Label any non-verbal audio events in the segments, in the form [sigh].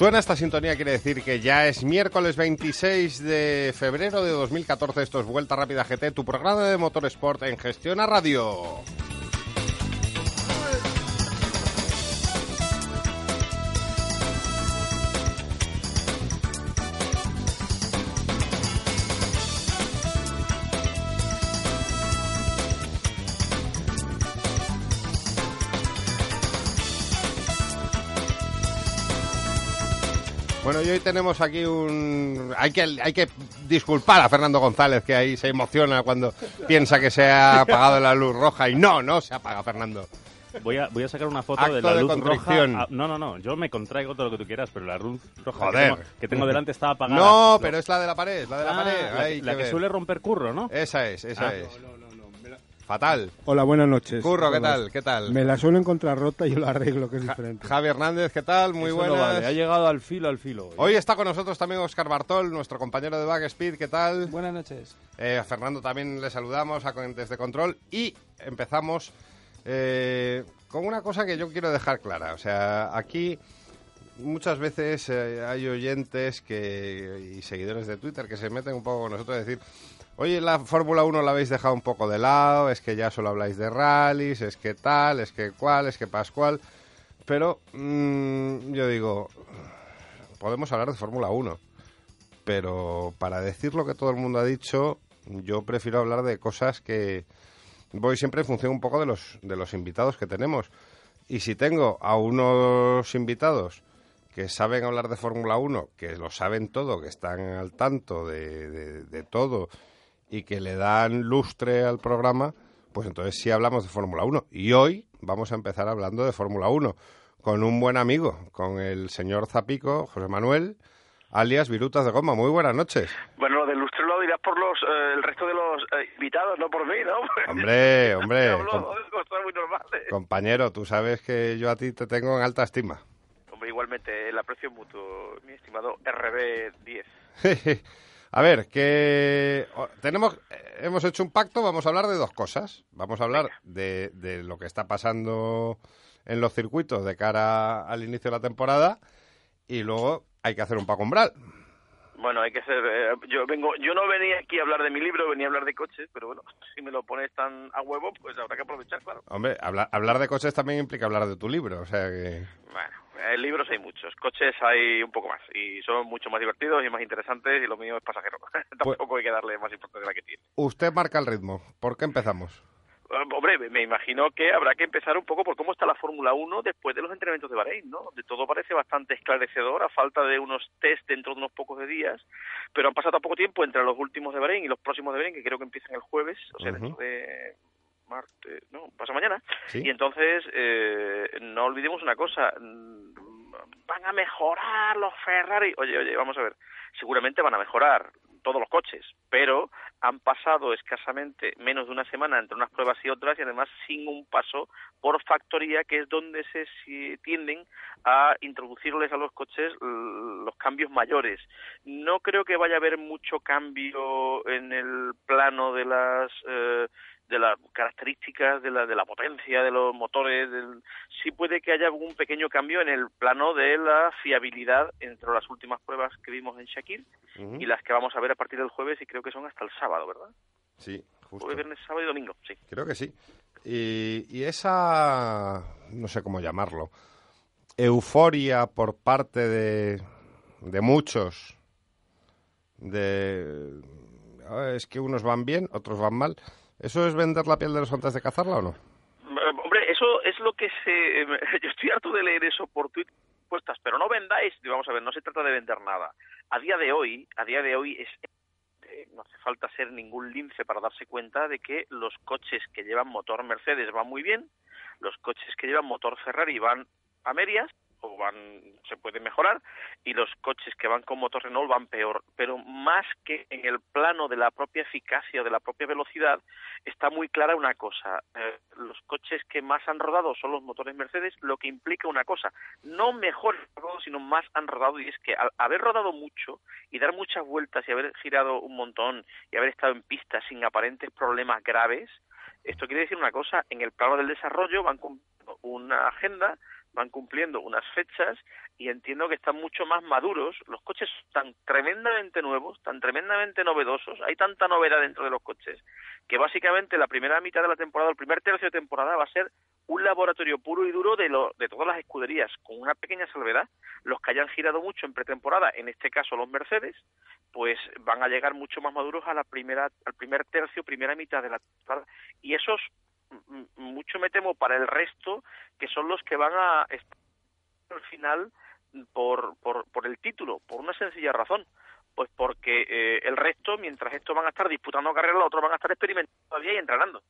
Suena esta sintonía, quiere decir que ya es miércoles 26 de febrero de 2014. Esto es Vuelta Rápida GT, tu programa de motorsport en Gestión a Radio. Bueno, y hoy tenemos aquí un... Hay que, hay que disculpar a Fernando González, que ahí se emociona cuando piensa que se ha apagado la luz roja. Y no, no se apaga, Fernando. Voy a, voy a sacar una foto Acto de la de luz roja. Ah, no, no, no. Yo me contraigo todo lo que tú quieras, pero la luz roja Joder. Que, tengo, que tengo delante está [laughs] apagada. No, pero es la de la pared, la de la Ah, pared. la, que, la que ver. suele romper curro, ¿no? Esa es, esa Ah. es. Fatal. Hola, buenas noches. Curro, ¿qué tal? ¿Qué tal? Me la suelo encontrar rota y yo la arreglo, que es Ja- diferente. Javi Hernández, ¿qué tal? Muy Eso buenas. no vale, ha llegado al filo, al filo. Hoy está con nosotros también Oscar Bartol, nuestro compañero de Backspeed, ¿qué tal? Buenas noches. Eh, a Fernando también le saludamos, a Conentes de Control. Y empezamos eh, con una cosa que yo quiero dejar clara. O sea, aquí muchas veces eh, hay oyentes que, y seguidores de Twitter que se meten un poco con nosotros a decir, oye, la Fórmula 1 la habéis dejado un poco de lado, es que ya solo habláis de rallies, es que tal, es que cual, es que pascual. Pero mm, yo digo, podemos hablar de Fórmula 1 pero para decir lo que todo el mundo ha dicho, yo prefiero hablar de cosas que voy siempre en función un poco de los, de los invitados que tenemos. Y si tengo a unos invitados que saben hablar de Fórmula 1, que lo saben todo, que están al tanto de- de todo y que le dan lustre al programa, pues entonces sí hablamos de Fórmula 1. Y hoy vamos a empezar hablando de Fórmula 1 con un buen amigo, con el señor Zapico, José Manuel, alias Virutas de Goma. Muy buenas noches. Bueno, lo del lustre lo dirás por los, eh, el resto de los eh, invitados, no por mí, ¿no? [laughs] Hombre, hombre, hablo com- de muy compañero, tú sabes que yo a ti te tengo en alta estima. Hombre, igualmente, el aprecio mutuo, mi estimado RB10. [laughs] A ver, que tenemos, eh, hemos hecho un pacto, vamos a hablar de dos cosas. Vamos a hablar de, de lo que está pasando en los circuitos de cara al inicio de la temporada y luego hay que hacer un paco umbral. Bueno, hay que ser... eh, yo vengo, yo no venía aquí a hablar de mi libro, venía a hablar de coches, pero bueno, [laughs] si me lo pones tan a huevo, pues habrá que aprovechar, claro. Hombre, hablar, hablar de coches también implica hablar de tu libro, o sea que... Bueno, libros hay muchos, coches hay un poco más, y son mucho más divertidos y más interesantes, y lo mío es pasajero. [laughs] Tampoco hay que darle más importancia de la que tiene. Usted marca el ritmo. ¿Por qué empezamos? Hombre, me- imagino que habrá que empezar un poco por cómo está la Fórmula 1 después de los entrenamientos de Bahrein, ¿no? De todo parece bastante esclarecedor a falta de unos test dentro de unos pocos de días, pero han pasado poco tiempo entre los últimos de Bahrein y los próximos de Bahrein, que creo que empiezan el jueves, o sea, Ujú. dentro de martes, no, pasa mañana. Sí. Y entonces, eh, no olvidemos una cosa, mm, van a mejorar los Ferrari. Oye, oye, vamos a ver, seguramente van a mejorar todos los coches, pero han pasado escasamente menos de una semana entre unas pruebas y otras y además sin un paso por factoría, que es donde se tienden a introducirles a los coches los cambios mayores. No creo que vaya a haber mucho cambio en el plano de las eh, de las características de la, de la potencia de los motores del- sí puede que haya algún pequeño cambio en el plano de la fiabilidad entre las últimas pruebas que vimos en Shakir y las que vamos a ver a partir del jueves y creo que son hasta el sábado, ¿verdad? Sí, justo. Jueves, viernes, sábado y domingo, sí. Creo que sí. Y, y esa, no sé cómo llamarlo, euforia por parte de, de muchos de... "Ah, Es que unos van bien, otros van mal. ¿Eso es vender la piel de los antes de cazarla o no? Eh, Hombre, eso es lo que se... [laughs] Yo estoy harto de leer eso por Twitter, pero no vendáis, vamos a ver, no se trata de vender nada. A día de hoy, a día de hoy es no hace falta ser ningún lince para darse cuenta de que los coches que llevan motor Mercedes van muy bien, los coches que llevan motor Ferrari van a medias o van se puede mejorar y los coches que van con motor Renault van peor, pero más que en el plano de la propia eficacia o de la propia velocidad está muy clara una cosa, eh, los coches que más han rodado son los motores Mercedes, lo que implica una cosa, no mejor sino más han rodado y es que al haber rodado mucho y dar muchas vueltas y haber girado un montón y haber estado en pistas sin aparentes problemas graves, esto quiere decir una cosa, en el plano del desarrollo van cumpliendo una agenda, van cumpliendo unas fechas y entiendo que están mucho más maduros. Los coches están tremendamente nuevos, tan tremendamente novedosos, hay tanta novedad dentro de los coches que básicamente la primera mitad de la temporada, el primer tercio de temporada va a ser un laboratorio puro y duro de, lo, de todas las escuderías, con una pequeña salvedad. Los que hayan girado mucho en pretemporada, en este caso los Mercedes, pues van a llegar mucho más maduros a la primera, al primer tercio, primera mitad de la temporada. Y esos, mucho me temo para el resto, que son los que van a estar al final por, por, por el título, por una sencilla razón. Pues porque eh, el resto, mientras estos van a estar disputando carreras, los otros van a estar experimentando todavía y entrenando.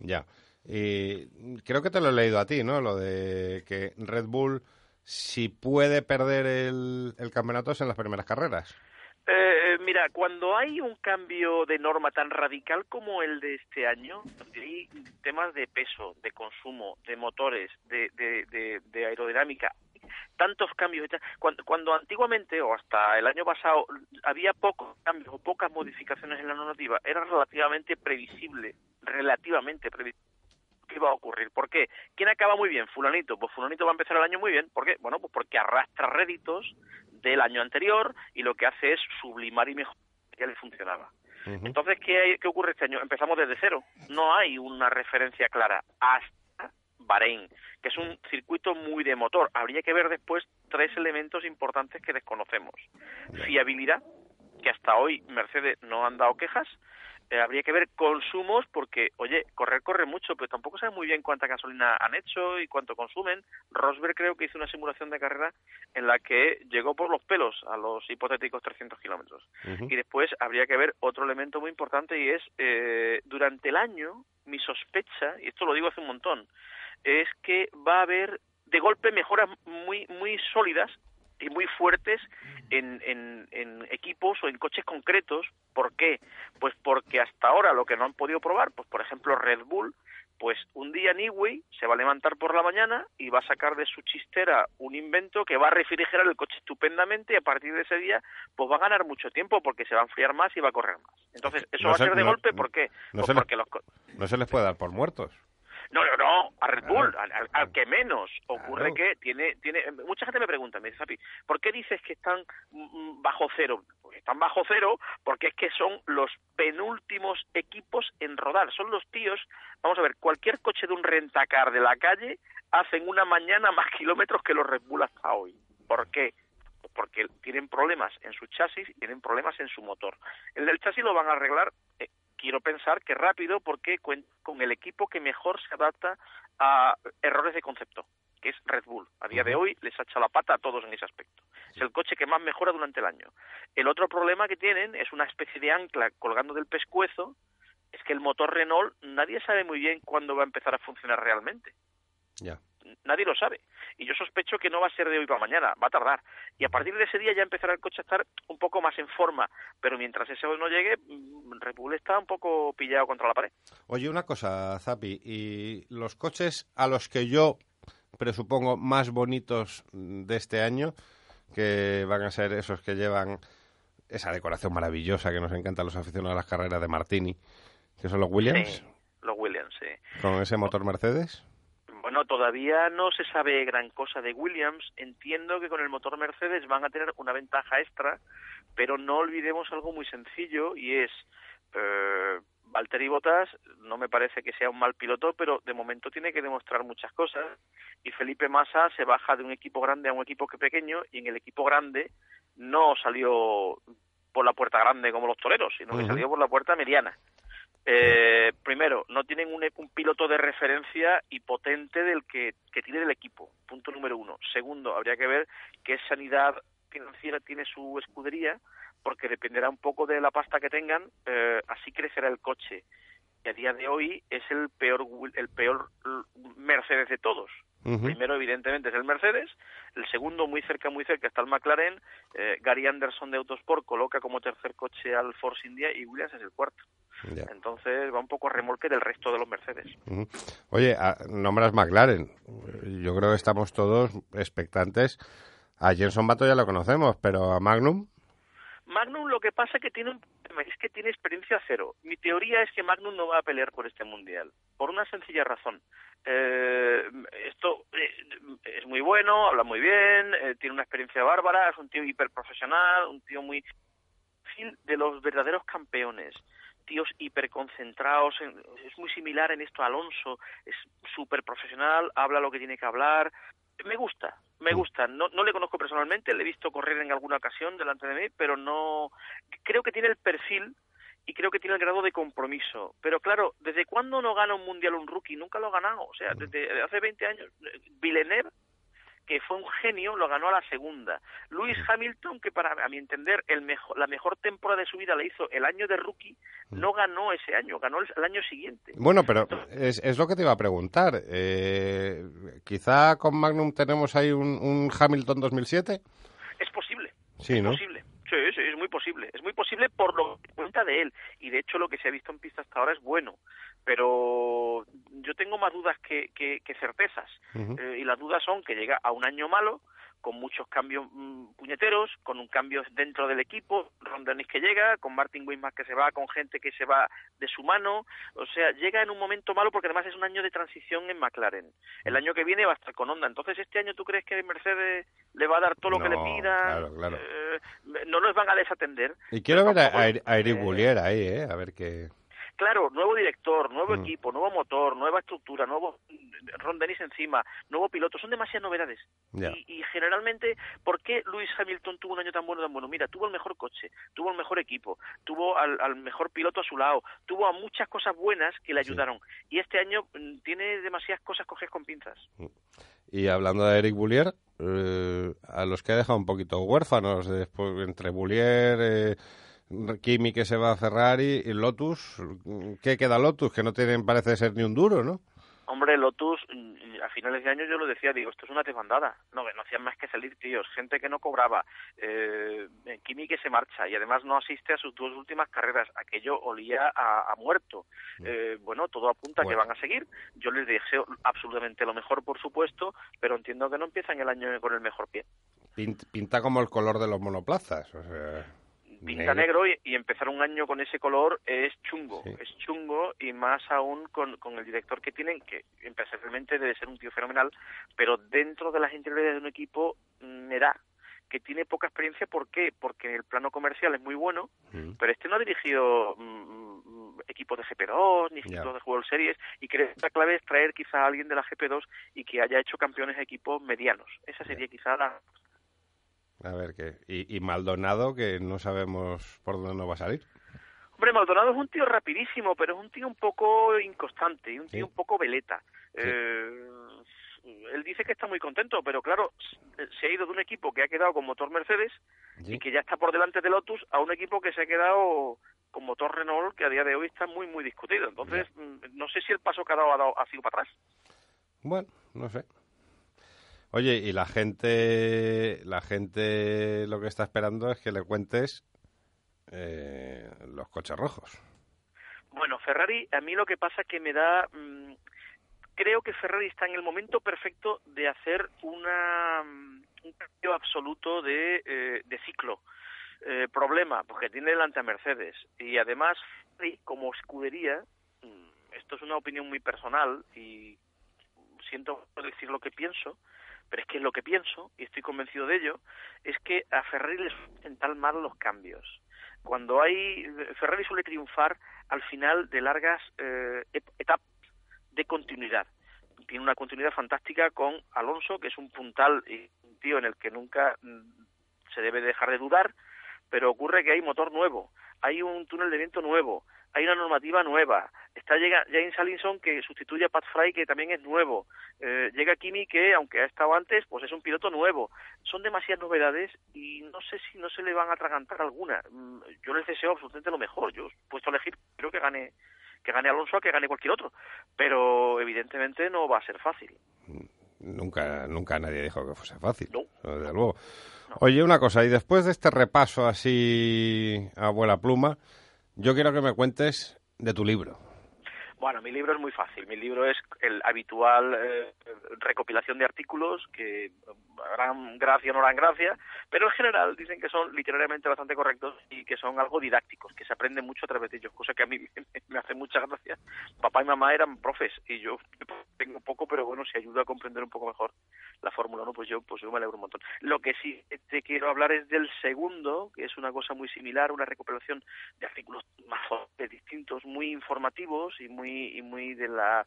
Ya. Y creo que te lo he leído a ti, ¿no? Lo de que Red Bull, si puede perder el, el campeonato, es en las primeras carreras. Eh, mira, cuando hay un cambio de norma tan radical como el de este año, hay temas de peso, de consumo, de motores, de, de, de, de aerodinámica, tantos cambios, cuando, cuando antiguamente o hasta el año pasado había pocos cambios o pocas modificaciones en la normativa, era relativamente previsible, relativamente previsible qué iba a ocurrir. ¿Por qué? ¿Quién acaba muy bien? Fulanito. Pues Fulanito va a empezar el año muy bien. ¿Por qué? Bueno, pues porque arrastra réditos del año anterior y lo que hace es sublimar y mejorar lo que ya le funcionaba. Ujú. Entonces, ¿qué, hay- ¿qué ocurre este año? Empezamos desde cero. No hay una referencia clara hasta Bahrein, que es un circuito muy de motor. Habría que ver después tres elementos importantes que desconocemos. Fiabilidad, que hasta hoy Mercedes no han dado quejas. Eh, habría que ver consumos porque, oye, correr corre mucho, pero tampoco saben muy bien cuánta gasolina han hecho y cuánto consumen. Rosberg creo que hizo una simulación de carrera en la que llegó por los pelos a los hipotéticos 300 kilómetros. Y después habría que ver otro elemento muy importante y es, eh, durante el año, mi sospecha, y esto lo digo hace un montón, es que va a haber de golpe mejoras muy, muy sólidas y muy fuertes en, en, en equipos o en coches concretos. ¿Por qué? Pues porque hasta ahora lo que no han podido probar, pues por ejemplo Red Bull, pues un día Newey se va a levantar por la mañana y va a sacar de su chistera un invento que va a refrigerar el coche estupendamente y a partir de ese día pues va a ganar mucho tiempo porque se va a enfriar más y va a correr más. Entonces, eso No va a se- ser de no- golpe, ¿por qué? no Pues se porque los co- No se les puede dar por muertos. No, no, no, a Red Bull, al, al- al que menos. Ocurre Claro. que tiene, tiene, mucha gente me pregunta, me dice, Sapi, ¿por qué dices que están mm, bajo cero? Pues están bajo cero porque es que son los penúltimos equipos en rodar. Son los tíos, vamos a ver, cualquier coche de un rentacar de la calle hacen una mañana más kilómetros que los Red Bull hasta hoy. ¿Por qué? Porque tienen problemas en su chasis y tienen problemas en su motor. El del chasis lo van a arreglar eh, quiero pensar que rápido porque cuenta con el equipo que mejor se adapta a errores de concepto, que es Red Bull. A día de hoy les ha echado la pata a todos en ese aspecto. Es el coche que más mejora durante el año. El otro problema que tienen es una especie de ancla colgando del pescuezo, es que el motor Renault nadie sabe muy bien cuándo va a empezar a funcionar realmente Ya. Nadie lo sabe. Y yo sospecho que no va a ser de hoy para mañana, va a tardar. Y a partir de ese día ya empezará el coche a estar un poco más en forma. Pero mientras ese hoy no llegue, mm, Red Bull está un poco pillado contra la pared. Oye, una cosa, Zapi, y los coches a los que yo presupongo más bonitos de este año, que van a ser esos que llevan esa decoración maravillosa que nos encanta a los aficionados a las carreras de Martini, que son los Williams, Sí, los Williams, sí. con ese motor Mercedes. Bueno, todavía no se sabe gran cosa de Williams. Entiendo que con el motor Mercedes van a tener una ventaja extra, pero no olvidemos algo muy sencillo y es eh, Valtteri Bottas no me parece que sea un mal piloto, pero de momento tiene que demostrar muchas cosas y Felipe Massa se baja de un equipo grande a un equipo que pequeño y en el equipo grande no salió por la puerta grande como los toreros, sino que salió por la puerta mediana. Eh, primero, no tienen un, un piloto de referencia y potente del que, que tiene el equipo, punto número uno. Segundo, habría que ver qué sanidad financiera tiene su escudería, porque dependerá un poco de la pasta que tengan, eh, así crecerá el coche. Y a día de hoy es el peor, el peor Mercedes de todos. Primero, evidentemente, es el Mercedes. El segundo, muy cerca, muy cerca, está el McLaren. Eh, Gary Anderson de Autosport coloca como tercer coche al Force India y Williams es el cuarto. Ya. Entonces va un poco a remolque del resto de los Mercedes. Oye, a- nombras McLaren. Yo creo que estamos todos expectantes. A Jenson Bato ya lo conocemos, pero a Magnum. Magnum lo que pasa que tiene un es que tiene experiencia cero. Mi teoría es que Magnum no va a pelear por este mundial, por una sencilla razón. Eh, esto eh, es muy bueno, habla muy bien, eh, tiene una experiencia bárbara, es un tío hiperprofesional, un tío muy de los verdaderos campeones tíos hiperconcentrados, en- es muy similar en esto a Alonso, es súper profesional, habla lo que tiene que hablar, me gusta, me gusta, no, no le conozco personalmente, le he visto correr en alguna ocasión delante de mí, pero no, creo que tiene el perfil y creo que tiene el grado de compromiso. Pero claro, ¿desde cuándo no gana un mundial un rookie? Nunca lo ha ganado. O sea, desde hace 20 años, eh, Villeneuve, que fue un genio, lo ganó a la segunda. Lewis Hamilton, que para a mi entender el mejor, la mejor temporada de su vida la hizo el año de rookie, no ganó ese año, ganó el, el año siguiente. Bueno, pero es, es lo que te iba a preguntar. Eh, quizá con Magnum tenemos ahí un, un Hamilton 2007. Es posible. Sí, es ¿no? posible. Sí, sí, es muy posible. Es muy posible por lo que cuenta de él. Y de hecho lo que se ha visto en pista hasta ahora es bueno. Pero yo tengo más dudas que, que, que certezas. Eh, y las dudas son que llega a un año malo, con muchos cambios mm, puñeteros, con un cambio dentro del equipo, Ron Dennis que llega, con Martin Wismar que se va, con gente que se va de su mano, o sea, llega en un momento malo porque además es un año de transición en McLaren. El año que viene va a estar con Honda, entonces este año tú crees que Mercedes le va a dar todo lo que le pida, claro, claro. Eh, no nos van a desatender. Y quiero ver a, a, a Eric eh, Boulier ahí, ¿eh? A ver qué... Claro, nuevo director, nuevo Mm. equipo, nuevo motor, nueva estructura, nuevo Ron Dennis encima, nuevo piloto, son demasiadas novedades. Y, y generalmente, ¿por qué Lewis Hamilton tuvo un año tan bueno, tan bueno? Mira, tuvo el mejor coche, tuvo el mejor equipo, tuvo al, al mejor piloto a su lado, tuvo a muchas cosas buenas que le Sí. ayudaron. Y este año mm, tiene demasiadas cosas coges con pinzas. Y hablando de Eric Boulier, eh, a los que ha dejado un poquito huérfanos, después, entre Boulier, eh, Kimi que se va a Ferrari y Lotus, ¿qué queda Lotus? Que no tienen, parece ser ni un duro, ¿no? Hombre, Lotus, mm, a finales de año yo lo decía, digo, esto es una desbandada. No, que no hacían más que salir tíos, gente que no cobraba, eh, Kimi que se marcha y además no asiste a sus dos últimas carreras. Aquello olía a, a muerto. Eh, bueno, todo apunta a que Bueno. van a seguir. Yo les deseo absolutamente lo mejor, por supuesto, pero entiendo que no empiezan el año con el mejor pie. Pint- Pinta como el color de los monoplazas. O sea, Pinta negro y, y empezar un año con ese color es chungo, Sí. es chungo y más aún con, con el director que tienen, que empresarialmente debe ser un tío fenomenal, pero dentro de las interioridades de un equipo mm, me da que tiene poca experiencia, ¿por qué? Porque el plano comercial es muy bueno, Mm. pero este no ha dirigido mm, mm, equipos de GP2 ni equipos de World Series y creo que la clave es traer quizá a alguien de la GP2 y que haya hecho campeones de equipos medianos. Esa sería quizá la, A ver qué. Y, y Maldonado, que no sabemos por dónde nos va a salir. Hombre, Maldonado es un tío rapidísimo, pero es un tío un poco inconstante y un tío Sí. un poco veleta. Eh, él dice que está muy contento, pero claro, se ha ido de un equipo que ha quedado con motor Mercedes Sí. y que ya está por delante de Lotus a un equipo que se ha quedado con motor Renault que a día de hoy está muy, muy discutido. Entonces, mm, no sé si el paso que ha dado ha, dado- ha sido para atrás. Bueno, no sé. Oye, y la gente, la gente lo que está esperando es que le cuentes eh, los coches rojos. Bueno, Ferrari, a mí lo que pasa que me da... mm, creo que Ferrari está en el momento perfecto de hacer una, mm, un cambio absoluto de, eh, de ciclo. Eh, problema, porque tiene delante a Mercedes. Y además, Ferrari, como escudería, mm, esto es una opinión muy personal y siento decir lo que pienso, pero es que lo que pienso y estoy convencido de ello, es que a Ferrari les hacen tal mal los cambios. Cuando hay Ferrari suele triunfar al final de largas eh, etapas de continuidad. Tiene una continuidad fantástica con Alonso, que es un puntal y un tío en el que nunca mm, se debe dejar de dudar, pero ocurre que hay motor nuevo, hay un túnel de viento nuevo, hay una normativa nueva, está llega James Allinson que sustituye a Pat Fry que también es nuevo, eh, llega Kimi que aunque ha estado antes pues es un piloto nuevo, son demasiadas novedades y no sé si no se le van a atragantar alguna, Mm, yo les deseo absolutamente lo mejor, yo he puesto a elegir, creo que gane que gane Alonso a que gane cualquier otro, pero evidentemente no va a ser fácil. Nunca, nunca nadie dijo que fuese fácil. No. Desde luego. Oye, una cosa, y después de este repaso así a abuela pluma, yo quiero que me cuentes de tu libro. Bueno, mi libro es muy fácil. Mi libro es el habitual eh, recopilación de artículos que harán gracia o no harán gracia, pero en general dicen que son literariamente bastante correctos y que son algo didácticos, que se aprende mucho a través de ellos, cosa que a mí [laughs] me hace mucha gracia. Papá y mamá eran profes y yo [laughs] tengo poco, pero bueno, si ayuda a comprender un poco mejor la Fórmula 1, pues yo, pues yo me alegro un montón. Lo que sí te quiero hablar es del segundo, que es una cosa muy similar, una recopilación de artículos más de distintos, muy informativos y muy y muy de la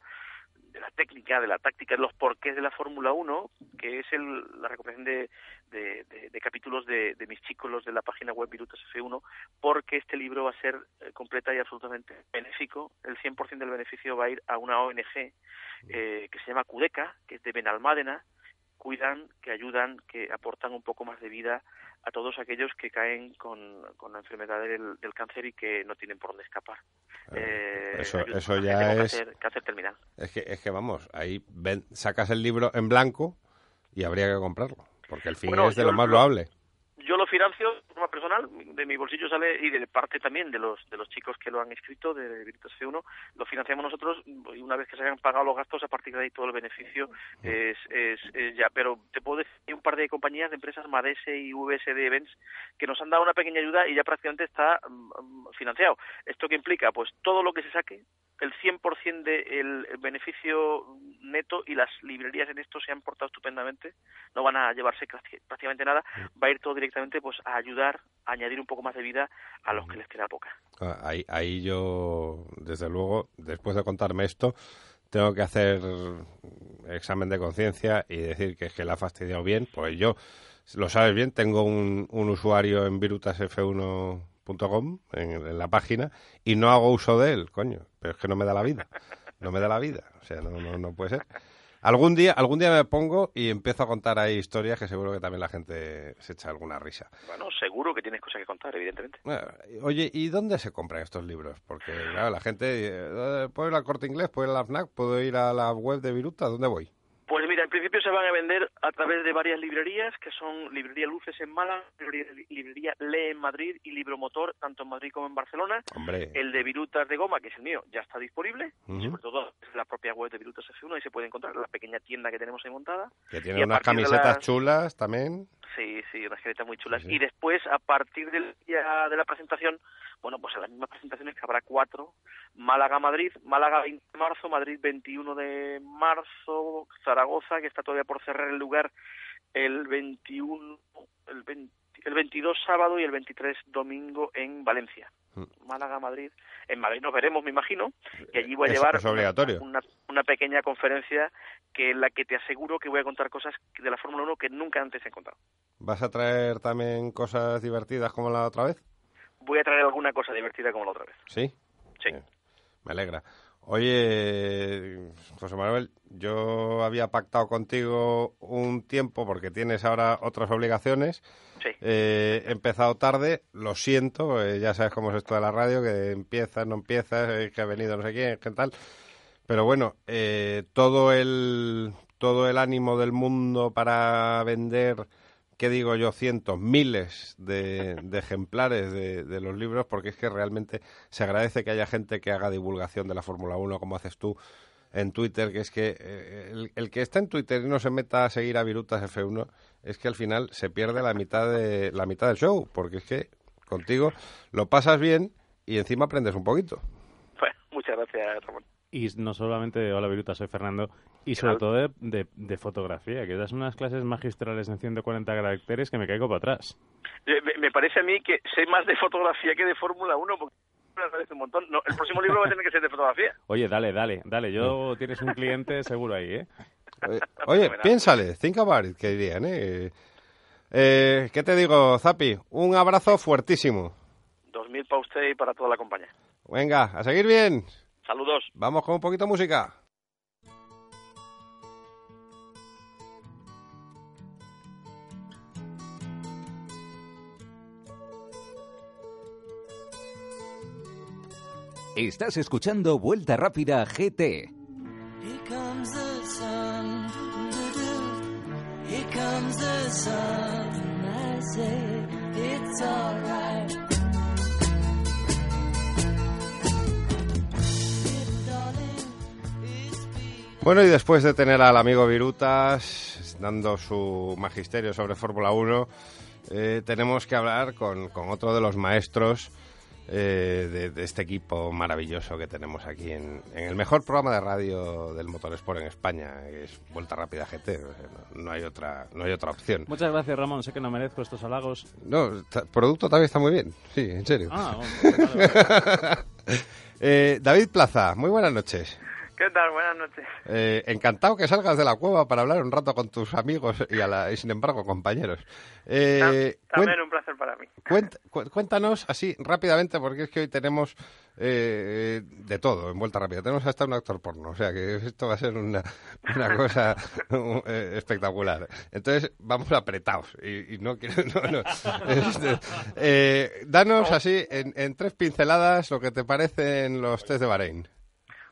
de la técnica, de la táctica, de los porqués de la Fórmula 1, que es el, la recopilación de, de, capítulos de, de, mis chicos, los de la página web Virutas F1, porque este libro va a ser eh, completa y absolutamente benéfico. El 100% del beneficio va a ir a una ONG eh, que se llama Cudeca, que es de Benalmádena, cuidan, que ayudan, que aportan un poco más de vida a todos aquellos que caen con, con la enfermedad del, del cáncer y que no tienen por dónde escapar. Eh, eso eso ya es... Cáncer, cáncer, terminal. Es que, es que vamos, ahí ven, sacas el libro en blanco y habría que comprarlo, porque el fin bueno, es de lo más loable yo lo financio de forma personal, de mi bolsillo sale y de parte también de los de los chicos que lo han escrito de Veritas C1, lo financiamos nosotros y una vez que se hayan pagado los gastos a partir de ahí todo el beneficio es, es, ya, pero te puedo decir un par de compañías de empresas Madese y VSD Events que nos han dado una pequeña ayuda y ya prácticamente está um, financiado. ¿Esto qué implica? Pues todo lo que se saque, el 100% del beneficio neto y las librerías en esto se han portado estupendamente, no van a llevarse prácticamente nada, va a ir todo directamente pues a ayudar a añadir un poco más de vida a los que les queda poca. Ahí, ahí yo, desde luego, después de contarme esto, tengo que hacer examen de conciencia y decir que es que la ha fastidiado bien, pues yo, lo sabes bien, tengo un, un usuario en virutasf1.com, en, en la página, y no hago uso de él, coño, pero es que no me da la vida, no me da la vida, sea, no, no, no puede ser. Algún día, algún día me pongo y empiezo a contar ahí historias que seguro que también la gente se echa alguna risa. Bueno, seguro que tienes cosas que contar, evidentemente. Bueno, oye, ¿y dónde se compran estos libros? Porque, claro, la gente, eh, ¿puedo ir al Corte Inglés? ¿Puedo ir a la FNAC? ¿Puedo ir a la web de Viruta? ¿Dónde voy? En principio se van a vender a través de varias librerías, que son Librería Luces en Málaga, Librería, librería Lee en Madrid y Libromotor, tanto en Madrid como en Barcelona. Hombre. El de Virutas de Goma, que es el mío, ya está disponible, uh -huh. sobre todo en la propia web de Virutas F1, ahí se puede encontrar la pequeña tienda que tenemos ahí montada. Que tiene unas camisetas las... chulas también. Sí, sí, unas camisetas muy chulas. Sí. Y después, a partir del día de la presentación, bueno, pues en las mismas presentaciones que habrá cuatro, Málaga-Madrid, Málaga 20 de marzo, Madrid 21 de marzo, Zaragoza, que está todavía por cerrar el lugar el 21, el, 20, el 22 sábado y el 23 domingo en Valencia. Mm. Málaga, Madrid. En Madrid nos veremos, me imagino, y allí voy a es, llevar es obligatorio. Una, una, pequeña conferencia que en la que te aseguro que voy a contar cosas de la Fórmula 1 que nunca antes he contado. ¿Vas a traer también cosas divertidas como la otra vez? Voy a traer alguna cosa divertida como la otra vez. ¿Sí? Sí. Eh, me alegra. Oye, José Manuel, yo había pactado contigo un tiempo porque tienes ahora otras obligaciones. Sí. Eh, he empezado tarde, lo siento, eh, ya sabes cómo es esto de la radio, que empiezas, no empiezas, eh, que ha venido no sé quién, qué tal. Pero bueno, eh, todo el todo el ánimo del mundo para vender, ¿qué digo yo? Cientos, miles de, de ejemplares de, de, los libros, porque es que realmente se agradece que haya gente que haga divulgación de la Fórmula 1, como haces tú en Twitter, que es que eh, el, el, que está en Twitter y no se meta a seguir a Virutas F1, es que al final se pierde la mitad de la mitad del show, porque es que contigo lo pasas bien y encima aprendes un poquito. Bueno, muchas gracias, Ramón. Y no solamente, hola Viruta, soy Fernando, y sobre todo de, de, de, fotografía, que das unas clases magistrales en 140 caracteres que me caigo para atrás. Me, me parece a mí que sé más de fotografía que de Fórmula 1, porque me parece un montón. No, el próximo libro va a tener que ser de fotografía. [laughs] Oye, dale, dale, dale, yo tienes un cliente seguro ahí, ¿eh? Oye, oye piénsale, think about it, que dirían, ¿eh? Eh, ¿Qué te digo, Zapi? Un abrazo fuertísimo. 2000 para usted y para toda la compañía. Venga, a seguir bien. Saludos. Vamos con un poquito de música. Estás escuchando Vuelta Rápida GT. Bueno, y después de tener al amigo Virutas dando su magisterio sobre Fórmula 1, eh, tenemos que hablar con, con otro de los maestros eh, de, de este equipo maravilloso que tenemos aquí en, en el mejor programa de radio del motorsport en España, que es Vuelta Rápida GT. no, no hay otra, no hay otra opción. Muchas gracias, Ramón. Sé que no merezco estos halagos. No, el producto también está muy bien. Sí, en serio. Ah, bueno, [laughs] vale, vale. Eh, David Plaza, muy buenas noches. ¿Qué tal? Buenas noches. Eh, encantado que salgas de la cueva para hablar un rato con tus amigos y, a la- y sin embargo compañeros. Eh, Tam- También un placer para mí. cuéntanos así rápidamente, porque es que hoy tenemos eh, de todo en vuelta rápida. Tenemos hasta un actor porno, o sea que esto va a ser una, una [laughs] cosa eh, espectacular. Entonces vamos apretados y, y no quiero. [laughs] no, no. Este, eh, danos así en, en tres pinceladas lo que te parecen los test de Bahrein.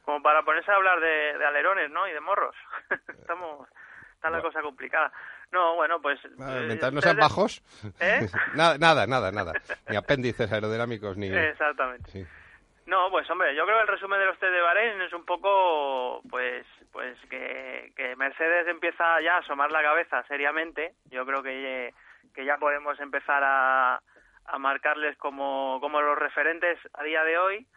Como para ponerse a hablar de, de alerones, ¿no? Y de morros. [laughs] Estamos... Está la cosa complicada. No, bueno, pues... Ah, eh, Mientras no sean bajos. ¿Eh? [laughs] nada, nada, nada, nada. Ni apéndices aerodinámicos ni. Exactamente. Sí. No, pues hombre, yo creo que el resumen de los test de Bahrein es un poco, pues, pues que, que Mercedes empieza ya a asomar la cabeza seriamente. Yo creo que, que ya podemos empezar a, a marcarles como, como los referentes a día de hoy.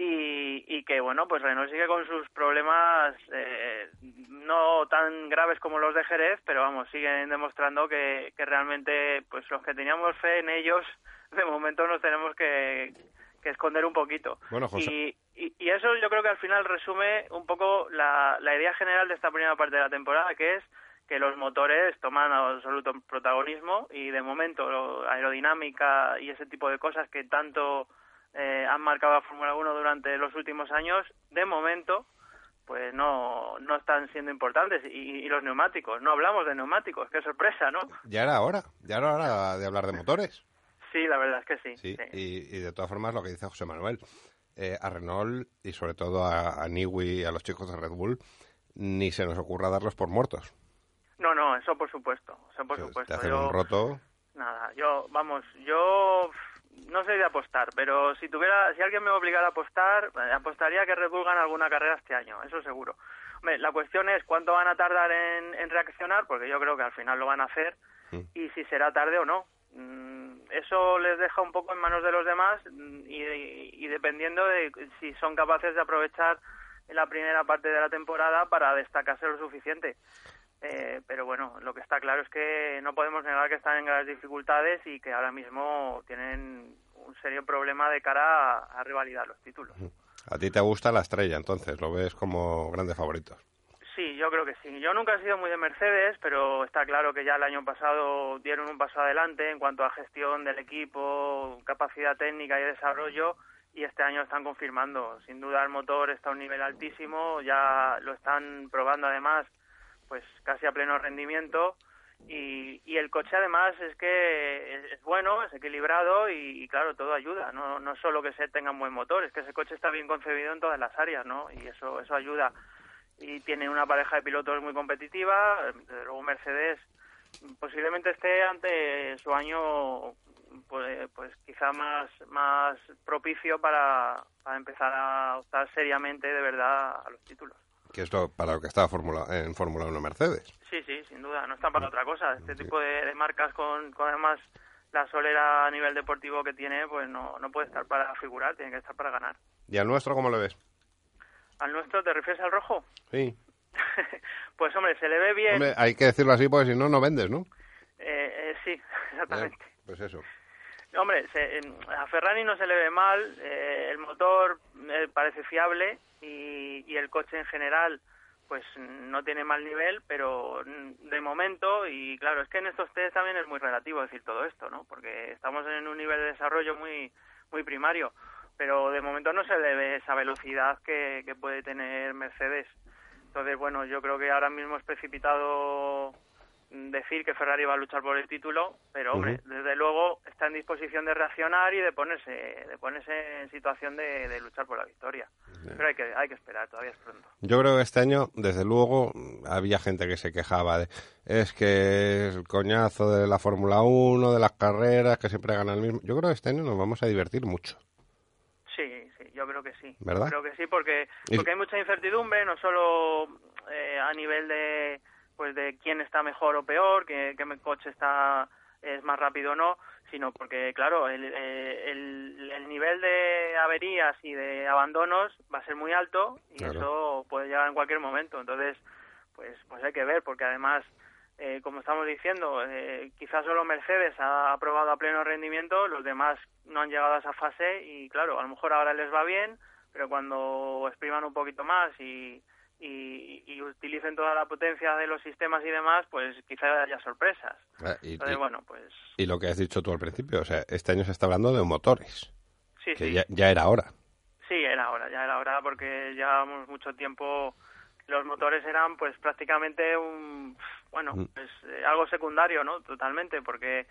Y, y que bueno, pues Renault sigue con sus problemas eh, no tan graves como los de Jerez, pero vamos, siguen demostrando que, que realmente pues los que teníamos fe en ellos, de momento nos tenemos que, que esconder un poquito. Bueno, José. Y, y, y eso yo creo que al final resume un poco la, la idea general de esta primera parte de la temporada, que es que los motores toman absoluto protagonismo y de momento lo- aerodinámica y ese tipo de cosas que tanto eh, han marcado a Fórmula 1 durante los últimos años, de momento pues no, no están siendo importantes. Y, y los neumáticos, no hablamos de neumáticos, qué sorpresa, ¿no? Ya era hora, ya era hora de hablar de motores. Sí, la verdad es que sí. Sí, sí. Y, y de todas formas lo que dice José Manuel, eh, a Renault y sobre todo a, a Newey y a los chicos de Red Bull, ni se nos ocurra darlos por muertos. No, no, eso por supuesto, eso por O sea, supuesto. Te hacen Yo- un roto. Nada, yo, vamos, yo no soy de apostar, pero si tuviera, si alguien me obligara a apostar, eh, apostaría que Red Bull gana alguna carrera este año, eso seguro. Hombre, la cuestión es cuánto van a tardar en, en reaccionar, porque yo creo que al final lo van a hacer, Mm. y si será tarde o no. Mm, Eso les deja un poco en manos de los demás mm, y, y dependiendo de si son capaces de aprovechar la primera parte de la temporada para destacarse lo suficiente. Eh, pero bueno, lo que está claro es que no podemos negar que están en graves dificultades y que ahora mismo tienen un serio problema de cara a, a revalidar los títulos. A ti te gusta la estrella, entonces lo ves como grandes favoritos. Sí, yo creo que sí. Yo nunca he sido muy de Mercedes, pero está claro que ya el año pasado dieron un paso adelante en cuanto a gestión del equipo, capacidad técnica y desarrollo, y este año están confirmando. Sin duda el motor está a un nivel altísimo, ya lo están probando además, pues casi a pleno rendimiento. Y, y el coche además es que es, bueno, es equilibrado y, y, claro, todo ayuda. No, no solo que se tenga un buen motor, es que ese coche está bien concebido en todas las áreas, ¿no? Y eso, eso ayuda y tiene una pareja de pilotos muy competitiva. Desde luego Mercedes posiblemente esté ante su año pues, pues quizá más más propicio para, para empezar a optar seriamente de verdad a los títulos. Que es lo, para lo que está Fórmula, en Fórmula 1 Mercedes. Sí, sí, sin duda, no están para otra cosa. Este tipo de, de marcas con, con además la solera a nivel deportivo que tiene, pues no, no puede estar para figurar, tiene que estar para ganar. ¿Y al nuestro cómo le ves? ¿Al nuestro te refieres al rojo? Sí. [laughs] pues hombre, se le ve bien. Hombre, hay que decirlo así porque si no, no vendes, ¿no? Eh, eh, sí, [laughs] exactamente. Eh, pues eso. Hombre, se- a Ferrari no se le ve mal, eh, el motor eh, parece fiable y, y el coche en general pues no tiene mal nivel, pero mm, de momento, y claro, es que en estos test también es muy relativo decir todo esto, ¿no? Porque estamos en un nivel de desarrollo muy, muy primario, pero de momento no se le ve esa velocidad que, puede tener Mercedes. Entonces, bueno, yo creo que ahora mismo es precipitado decir que Ferrari va a luchar por el título, pero hombre, desde luego está en disposición de reaccionar y de ponerse, de ponerse en situación de, de luchar por la victoria. Pero hay que, hay que esperar, todavía es pronto. Yo creo que este año, desde luego, había gente que se quejaba de es que el coñazo de la Fórmula 1, de las carreras, que siempre gana el mismo. Yo creo que este año nos vamos a divertir mucho. Sí, sí, yo creo que sí. ¿Verdad? Creo que sí, porque, porque hay mucha incertidumbre, no solo eh, a nivel de pues de quién está mejor o peor, que, qué coche está es más rápido o no, sino porque, claro, el, eh, el, el nivel de averías y de abandonos va a ser muy alto y Claro. eso puede llegar en cualquier momento. Entonces, pues, pues hay que ver, porque además, eh, como estamos diciendo, eh, quizás solo Mercedes ha aprobado a pleno rendimiento, los demás no han llegado a esa fase y, claro, a lo mejor ahora les va bien, pero cuando expriman un poquito más y, y, y utilicen toda la potencia de los sistemas y demás, pues quizá haya sorpresas. Y, Entonces, y- bueno, pues y lo que has dicho tú al principio, o sea, este año se está hablando de motores, sí, que sí. ya, ya era hora. Sí, era hora, ya era hora porque llevábamos mucho tiempo. Los motores eran, pues, prácticamente un, bueno, Mm. pues eh, algo secundario, ¿no? Totalmente, porque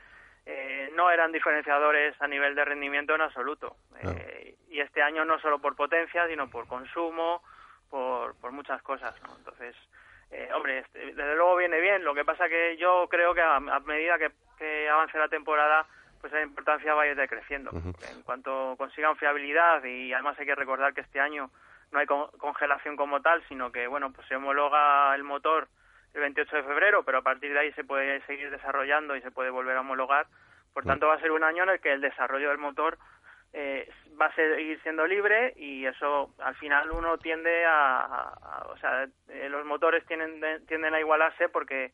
eh, no eran diferenciadores a nivel de rendimiento en absoluto. Claro. Eh, y este año no solo por potencia, sino por consumo, por, por muchas cosas, ¿no? Entonces, eh, hombre, este, desde luego viene bien. Lo que pasa que yo creo que a, a medida que, que avance la temporada, pues la importancia va a ir decreciendo. En cuanto consigan fiabilidad y además hay que recordar que este año no hay con- congelación como tal, sino que bueno, pues se homologa el motor el 28 de febrero, pero a partir de ahí se puede seguir desarrollando y se puede volver a homologar. Por tanto, va a ser un año en el que el desarrollo del motor eh, va a seguir siendo libre y eso al final uno tiende a, a- a- o sea, eh, los motores tienden, tienden a igualarse porque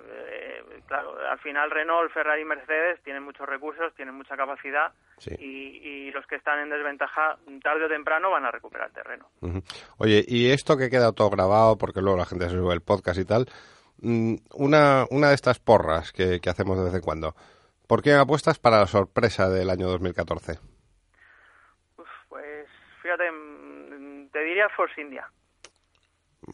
eh, claro, al final Renault, Ferrari y Mercedes tienen muchos recursos, tienen mucha capacidad Sí. y, y los que están en desventaja tarde o temprano van a recuperar terreno. Oye, y esto que queda todo grabado, porque luego la gente se sube el podcast y tal, mm, una, una de estas porras que, que hacemos de vez en cuando, ¿por qué apuestas para la sorpresa del año 2014? Fíjate, mm, te diría Force India.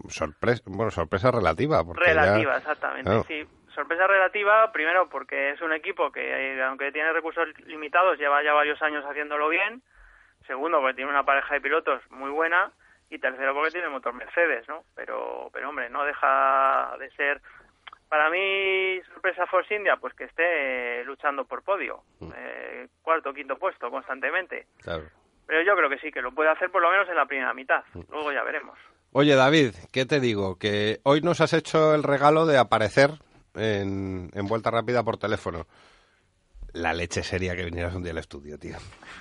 Sorpresa, bueno, sorpresa relativa. Porque Relativa, ya- exactamente. Claro. Sí, sorpresa relativa, primero porque es un equipo que, eh, aunque tiene recursos limitados, lleva ya varios años haciéndolo bien. Segundo, porque tiene una pareja de pilotos muy buena. Y tercero, porque tiene motor Mercedes, ¿no? Pero, pero hombre, no deja de ser. Para mí, sorpresa Force India, pues que esté luchando por podio. Eh, cuarto, quinto puesto constantemente. Claro. Pero yo creo que sí, que lo puede hacer por lo menos en la primera mitad. Luego ya veremos. Oye, David, ¿qué te digo? Que hoy nos has hecho el regalo de aparecer en, en Vuelta Rápida por teléfono. La leche sería que vinieras un día al estudio, tío.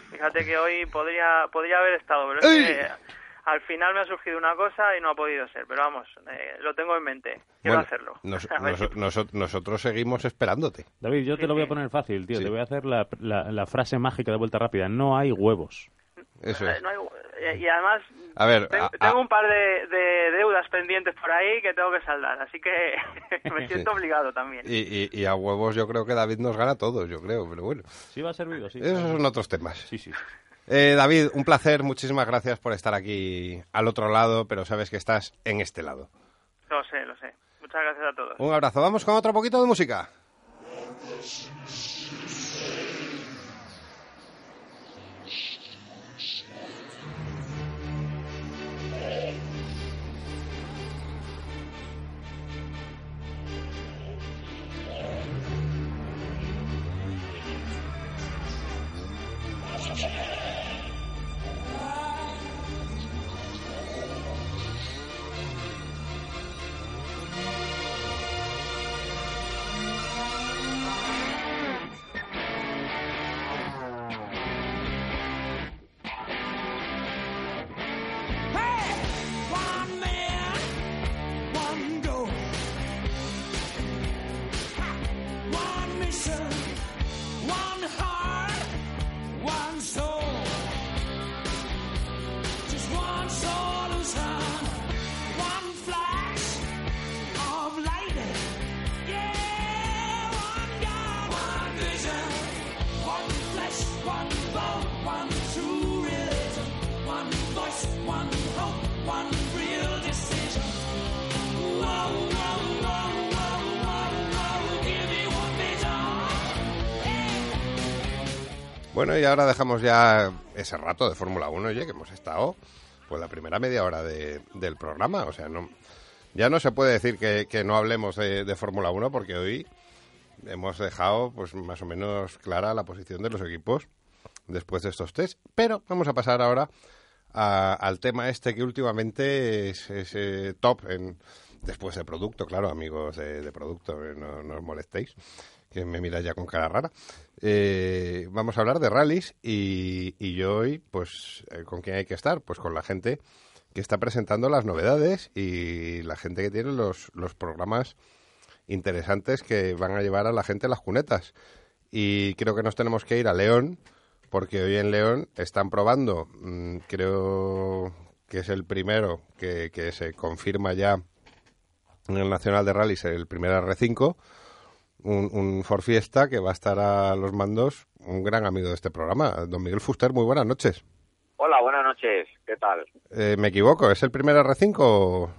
Fíjate que hoy podría podría haber estado, pero es que al final me ha surgido una cosa y no ha podido ser. Pero vamos, eh, lo tengo en mente. Quiero Bueno, hacerlo. nos- [laughs] nos- nosotros seguimos esperándote. David, yo te lo voy a poner fácil, tío. Sí. Te voy a hacer la, la- la frase mágica de vuelta rápida. No hay huevos. Eso Eh, es. no hay- eh, y además A ver, tengo, a- tengo a- un par de, de deudas pendientes por ahí que tengo que saldar, así que [laughs] me [laughs] siento obligado también. Y, y- y a huevos yo creo que David nos gana a todos, yo creo, pero bueno. Sí va a servido, sí. Esos son otros temas. Sí, sí. Eh, David, un placer, muchísimas gracias por estar aquí al otro lado, pero sabes que estás en este lado. Lo sé, lo sé. Muchas gracias a todos. Un abrazo, vamos con otro poquito de música. Ahora dejamos ya ese rato de Fórmula 1, oye, que hemos estado pues la primera media hora de- del programa. O sea, no, ya no se puede decir que, que no hablemos de, Fórmula 1 porque hoy hemos dejado pues más o menos clara la posición de los equipos después de estos test. Pero vamos a pasar ahora a- al tema este que últimamente es, eh, top en después de producto, claro, amigos de, de producto, eh, no, no os molestéis, que me miráis ya con cara rara. Eh, vamos a hablar de rallies y, y yo hoy, pues, eh, ¿con quién hay que estar? Pues con la gente que está presentando las novedades y la gente que tiene los, los programas interesantes que van a llevar a la gente las cunetas. Y creo que nos tenemos que ir a León, porque hoy en León están probando, mm, creo que es el primero que, que se confirma ya en el Nacional de Rallys, el primer R5, un, un Ford Fiesta que va a estar a los mandos un gran amigo de este programa, don Miguel Fuster. Muy buenas noches. Hola, buenas noches. ¿Qué tal? Eh, ¿Me equivoco? ¿Es el primer R5 o...?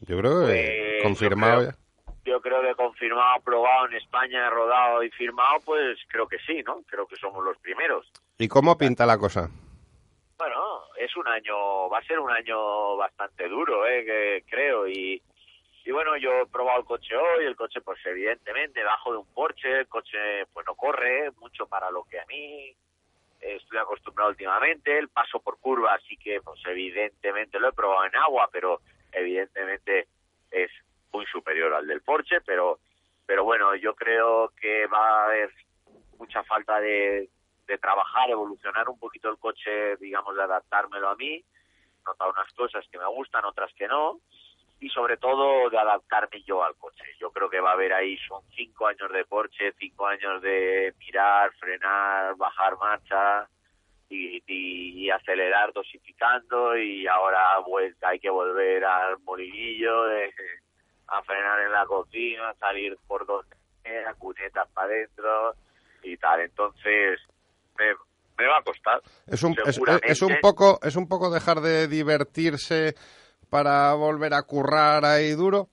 Yo creo que Pues, confirmado yo ya. Yo creo que confirmado, aprobado en España, rodado y firmado, pues creo que sí, ¿no? Creo que somos los primeros. ¿Y cómo pinta la cosa? Bueno, es un año, va a ser un año bastante duro, ¿eh? Que creo. Y, y bueno, yo he probado el coche hoy, el coche pues evidentemente debajo de un Porsche, el coche pues no corre mucho para lo que a mí eh, estoy acostumbrado últimamente, el paso por curva sí que pues evidentemente lo he probado en agua, pero evidentemente es muy superior al del Porsche, pero pero bueno, yo creo que va a haber mucha falta de, de trabajar, evolucionar un poquito el coche, digamos, de adaptármelo a mí, notar unas cosas que me gustan, otras que no, y sobre todo de adaptarme yo al coche. Yo creo que va a haber ahí, son cinco años de Porsche, cinco años de mirar, frenar, bajar marcha y, y- y acelerar dosificando y ahora vuelta hay que volver al molinillo, de- a frenar en la cocina, salir por donde sea, cunetas para adentro y tal. Entonces, me, me va a costar. Es un, es un poco es un poco dejar de divertirse para volver a currar ahí duro.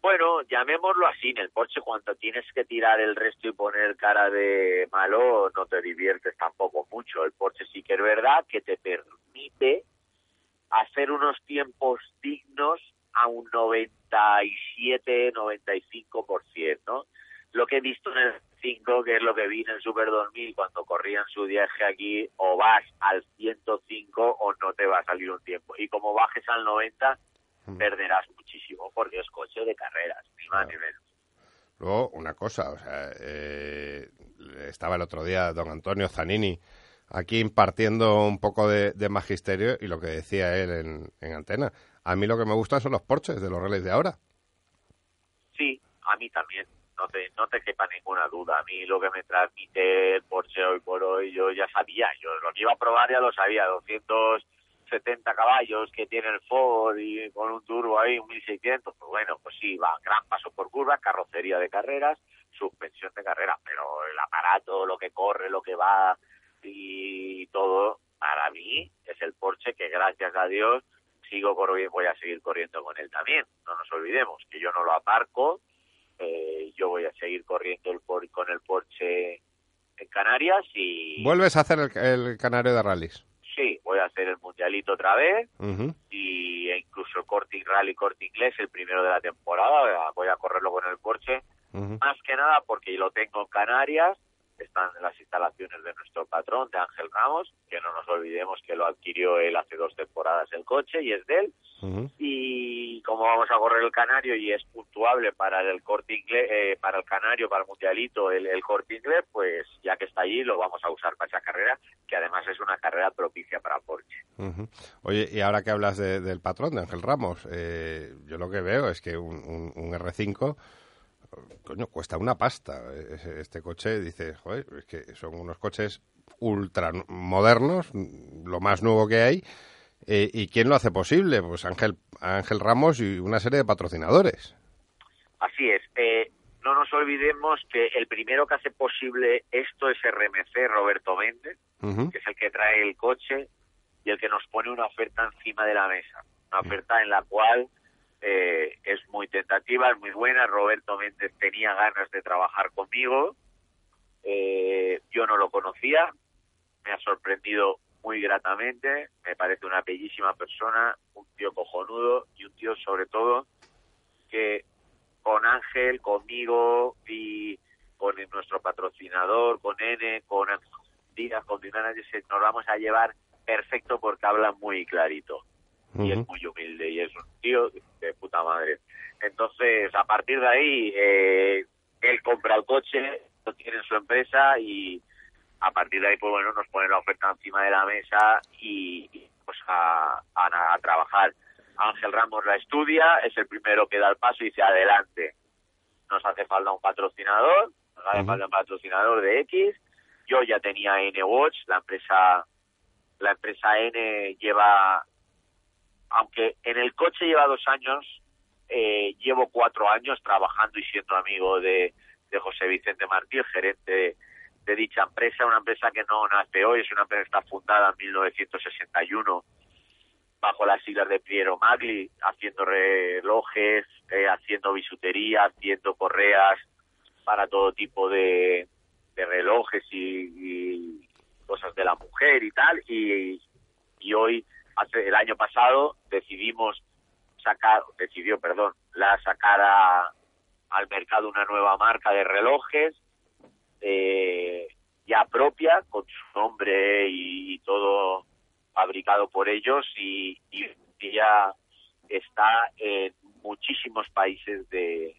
Bueno, llamémoslo así, en el Porsche cuando tienes que tirar el resto y poner cara de malo, no te diviertes tampoco mucho. El Porsche sí que es verdad que te permite hacer unos tiempos dignos a un 97, 95%, ¿no? Lo que he visto en el 5, que es lo que vi en el Super 2000 cuando corrían su viaje aquí, o vas al 105 o no te va a salir un tiempo. Y como bajes al 90, perderás muchísimo porque es coche de carreras, ni más ni menos. Luego, una cosa, o sea, eh, estaba el otro día don Antonio Zanini aquí impartiendo un poco de, de magisterio y lo que decía él en, en antena. A mí lo que me gustan son los Porsches de los relés de ahora. Sí, a mí también, no te, no te quepa ninguna duda. A mí lo que me transmite el Porsche hoy por hoy, yo ya sabía, yo lo que iba a probar ya lo sabía, 270 caballos que tiene el Ford y con un turbo ahí, un 1600, pues bueno, pues sí, va, gran paso por curva, carrocería de carreras, suspensión de carrera, pero el aparato, lo que corre, lo que va y todo, para mí es el Porsche que gracias a Dios sigo corriendo, voy a seguir corriendo con él también. No nos olvidemos que yo no lo aparco, eh, yo voy a seguir corriendo el por- con el Porsche en Canarias y Vuelves a hacer el, el canario de rallies. sí, voy a hacer el mundialito otra vez y e incluso el Corte Rally Corte Inglés, el primero de la temporada, voy a correrlo con el Porsche, más que nada porque lo tengo en Canarias, están en las instalaciones de nuestro patrón, de Ángel Ramos, que no nos olvidemos que lo adquirió él hace dos temporadas el coche y es de él, y como vamos a correr el canario y es puntuable para el corte inglés, eh, para el canario, para el mundialito, el, el corte inglés, pues ya que está allí lo vamos a usar para esa carrera, que además es una carrera propicia para Porsche. Ujú. Oye, y ahora que hablas de- del patrón, de Ángel Ramos, eh, yo lo que veo es que un, un- un R5, coño, cuesta una pasta. Ese- Este coche, dice, joder, es que son unos coches ultra modernos, lo más nuevo que hay. Eh, ¿Y quién lo hace posible? Pues Ángel, Ángel Ramos y una serie de patrocinadores. Así es. Eh, no nos olvidemos que el primero que hace posible esto es RMC, Roberto Méndez, que es el que trae el coche y el que nos pone una oferta encima de la mesa. Una oferta en la cual eh, es muy tentativa, es muy buena. Roberto Méndez tenía ganas de trabajar conmigo. Eh, yo no lo conocía, me ha sorprendido muy gratamente, me parece una bellísima persona, un tío cojonudo y un tío sobre todo que con Ángel, conmigo y con nuestro patrocinador, con N, con Díaz, con Dinana, nos vamos a llevar perfecto porque habla muy clarito y es muy humilde y es un tío de puta madre. Entonces, a partir de ahí, eh, él compra el coche, lo tiene en su empresa y a partir de ahí, pues bueno, nos pone la oferta encima de la mesa y, y, pues a, a, a trabajar. Ángel Ramos la estudia, es el primero que da el paso y dice adelante. Nos hace falta un patrocinador, nos hace falta un patrocinador de X. Yo ya tenía N Watch, la empresa, la empresa N lleva, aunque en el coche lleva dos años, eh, llevo cuatro años trabajando y siendo amigo de, José Vicente Martí, gerente de, dicha empresa, una empresa que no nace hoy, es una empresa que está fundada en 1961 bajo las siglas de Piero Magli, haciendo relojes, eh, haciendo bisutería, haciendo correas para todo tipo de, de relojes y, cosas de la mujer y tal. Y hoy, hace el año pasado, decidimos sacar, decidió, perdón, la sacar a, al mercado una nueva marca de relojes eh, ya propia, con su nombre y, todo fabricado por ellos y, y ya está en muchísimos países de,